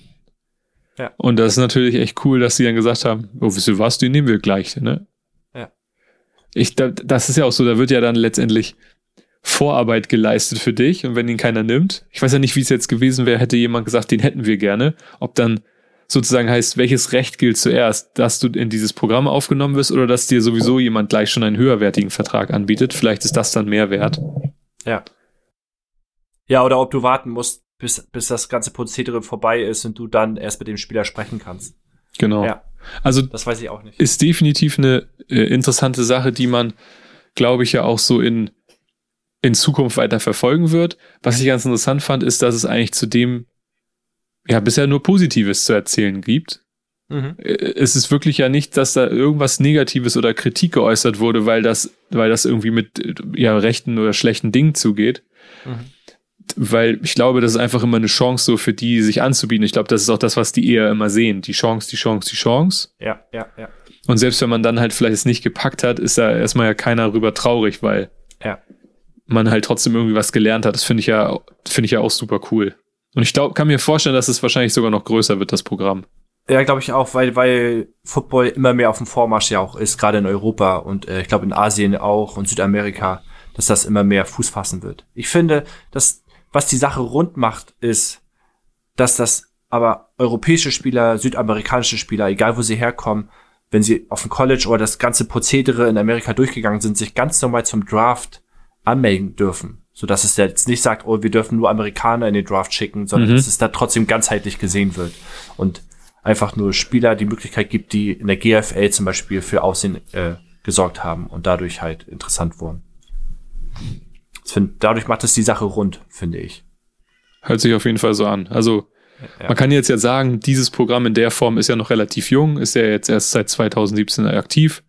Speaker 2: Ja.
Speaker 3: Und das ist natürlich echt cool, dass sie dann gesagt haben, oh, wisst ihr was, den nehmen wir gleich, ne?
Speaker 2: Ja.
Speaker 3: Ich, da, das ist ja auch so, da wird ja dann letztendlich Vorarbeit geleistet für dich und wenn ihn keiner nimmt, ich weiß ja nicht, wie es jetzt gewesen wäre, hätte jemand gesagt, den hätten wir gerne, ob dann sozusagen heißt, welches Recht gilt zuerst, dass du in dieses Programm aufgenommen wirst oder dass dir sowieso jemand gleich schon einen höherwertigen Vertrag anbietet. Vielleicht ist das dann mehr wert.
Speaker 2: Ja. Ja, oder ob du warten musst, bis, bis das ganze Prozedere vorbei ist und du dann erst mit dem Spieler sprechen kannst.
Speaker 3: Genau.
Speaker 2: Ja,
Speaker 3: Also
Speaker 2: das weiß ich auch nicht.
Speaker 3: ist definitiv eine äh, interessante Sache, die man, glaube ich, ja auch so in, in Zukunft weiter verfolgen wird. Was ich ganz interessant fand, ist, dass es eigentlich zu dem ja bisher nur Positives zu erzählen gibt.
Speaker 2: Mhm.
Speaker 3: Äh, Es ist wirklich ja nicht, dass da irgendwas Negatives oder Kritik geäußert wurde, weil das, weil das irgendwie mit äh, ja, rechten oder schlechten Dingen zugeht.
Speaker 2: Mhm.
Speaker 3: Weil ich glaube, das ist einfach immer eine Chance so für die, sich anzubieten. Ich glaube, das ist auch das, was die eher immer sehen. Die Chance, die Chance, die Chance.
Speaker 2: Ja, ja, ja.
Speaker 3: Und selbst wenn man dann halt vielleicht es nicht gepackt hat, ist da erstmal ja keiner darüber traurig, weil
Speaker 2: Ja.
Speaker 3: Man halt trotzdem irgendwie was gelernt hat. Das finde ich ja, finde ich ja auch super cool. Und ich glaube, kann mir vorstellen, dass es wahrscheinlich sogar noch größer wird, das Programm.
Speaker 2: Ja, glaube ich auch, weil, weil Football immer mehr auf dem Vormarsch ja auch ist, gerade in Europa und äh, ich glaube in Asien auch und Südamerika, dass das immer mehr Fuß fassen wird. Ich finde, dass was die Sache rund macht, ist, dass das aber europäische Spieler, südamerikanische Spieler, egal wo sie herkommen, wenn sie auf dem College oder das ganze Prozedere in Amerika durchgegangen sind, sich ganz normal zum Draft anmelden dürfen. So dass es jetzt nicht sagt, oh, wir dürfen nur Amerikaner in den Draft schicken, sondern
Speaker 3: Mhm.
Speaker 2: dass es da trotzdem ganzheitlich gesehen wird. Und einfach nur Spieler die Möglichkeit gibt, die in der GFL zum Beispiel für Aussehen äh, gesorgt haben und dadurch halt interessant wurden. Find, dadurch macht es die Sache rund, finde ich.
Speaker 3: Hört sich auf jeden Fall so an. Also
Speaker 2: Ja.
Speaker 3: man kann jetzt ja sagen, dieses Programm in der Form ist ja noch relativ jung, ist ja jetzt erst seit 2017 aktiv.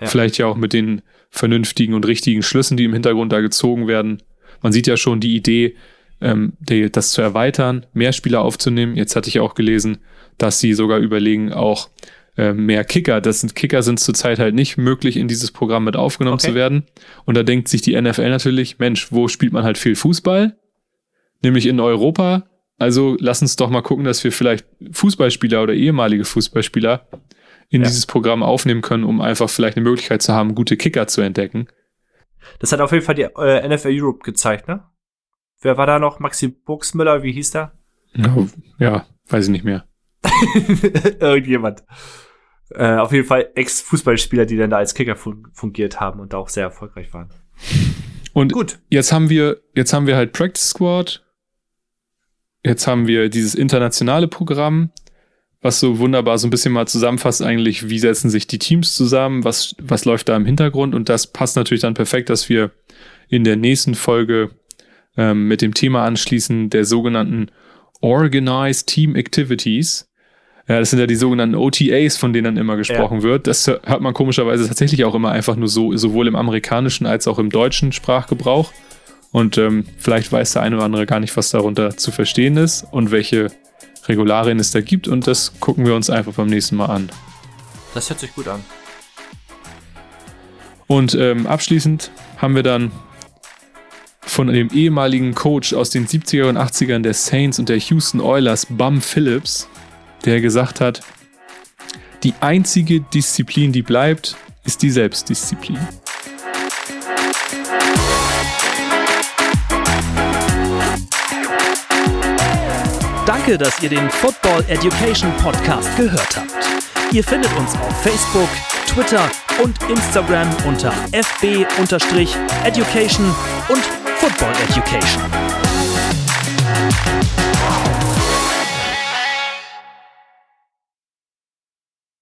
Speaker 2: Ja.
Speaker 3: Vielleicht ja auch mit den vernünftigen und richtigen Schlüssen, die im Hintergrund da gezogen werden. Man sieht ja schon die Idee, ähm, die, das zu erweitern, mehr Spieler aufzunehmen. Jetzt hatte ich auch gelesen, dass sie sogar überlegen, auch äh, mehr Kicker. Das sind Kicker sind zurzeit halt nicht möglich, in dieses Programm mit aufgenommen
Speaker 2: Okay.
Speaker 3: zu werden. Und da denkt sich die NFL natürlich, Mensch, wo spielt man halt viel Fußball? Nämlich in Europa. Also lass uns doch mal gucken, dass wir vielleicht Fußballspieler oder ehemalige Fußballspieler in
Speaker 2: Ja.
Speaker 3: dieses Programm aufnehmen können, um einfach vielleicht eine Möglichkeit zu haben, gute Kicker zu entdecken.
Speaker 2: Das hat auf jeden Fall die äh, NFL Europe gezeigt, ne? Wer war da noch? Maxi Buxmüller, wie hieß der?
Speaker 3: Ja, ja weiß ich nicht mehr. [LAUGHS]
Speaker 2: Irgendjemand. Äh, auf jeden Fall Ex-Fußballspieler, die dann da als Kicker fun fungiert haben und da auch sehr erfolgreich waren.
Speaker 3: Und
Speaker 2: Gut.
Speaker 3: jetzt haben wir, jetzt haben wir halt Practice Squad. Jetzt haben wir dieses internationale Programm, was so wunderbar so ein bisschen mal zusammenfasst eigentlich, wie setzen sich die Teams zusammen, was, was läuft da im Hintergrund und das passt natürlich dann perfekt, dass wir in der nächsten Folge ähm, mit dem Thema anschließen der sogenannten Organized Team Activities. Ja, das sind ja die sogenannten OTAs, von denen dann immer gesprochen wird. Das hört man komischerweise tatsächlich auch immer einfach nur so, sowohl im amerikanischen als auch im deutschen Sprachgebrauch. Und ähm, vielleicht weiß der eine oder andere gar nicht, was darunter zu verstehen ist und welche Regularien es da gibt. Und das gucken wir uns einfach beim nächsten Mal an.
Speaker 2: Das hört sich gut an.
Speaker 3: Und ähm, abschließend haben wir dann von dem ehemaligen Coach aus den 70er und 80ern der Saints und der Houston Oilers, Bum Phillips, der gesagt hat, die einzige Disziplin, die bleibt, ist die Selbstdisziplin.
Speaker 1: Danke, dass ihr den Football Education Podcast gehört habt. Ihr findet uns auf Facebook, Twitter und Instagram unter fb-education und Football Education.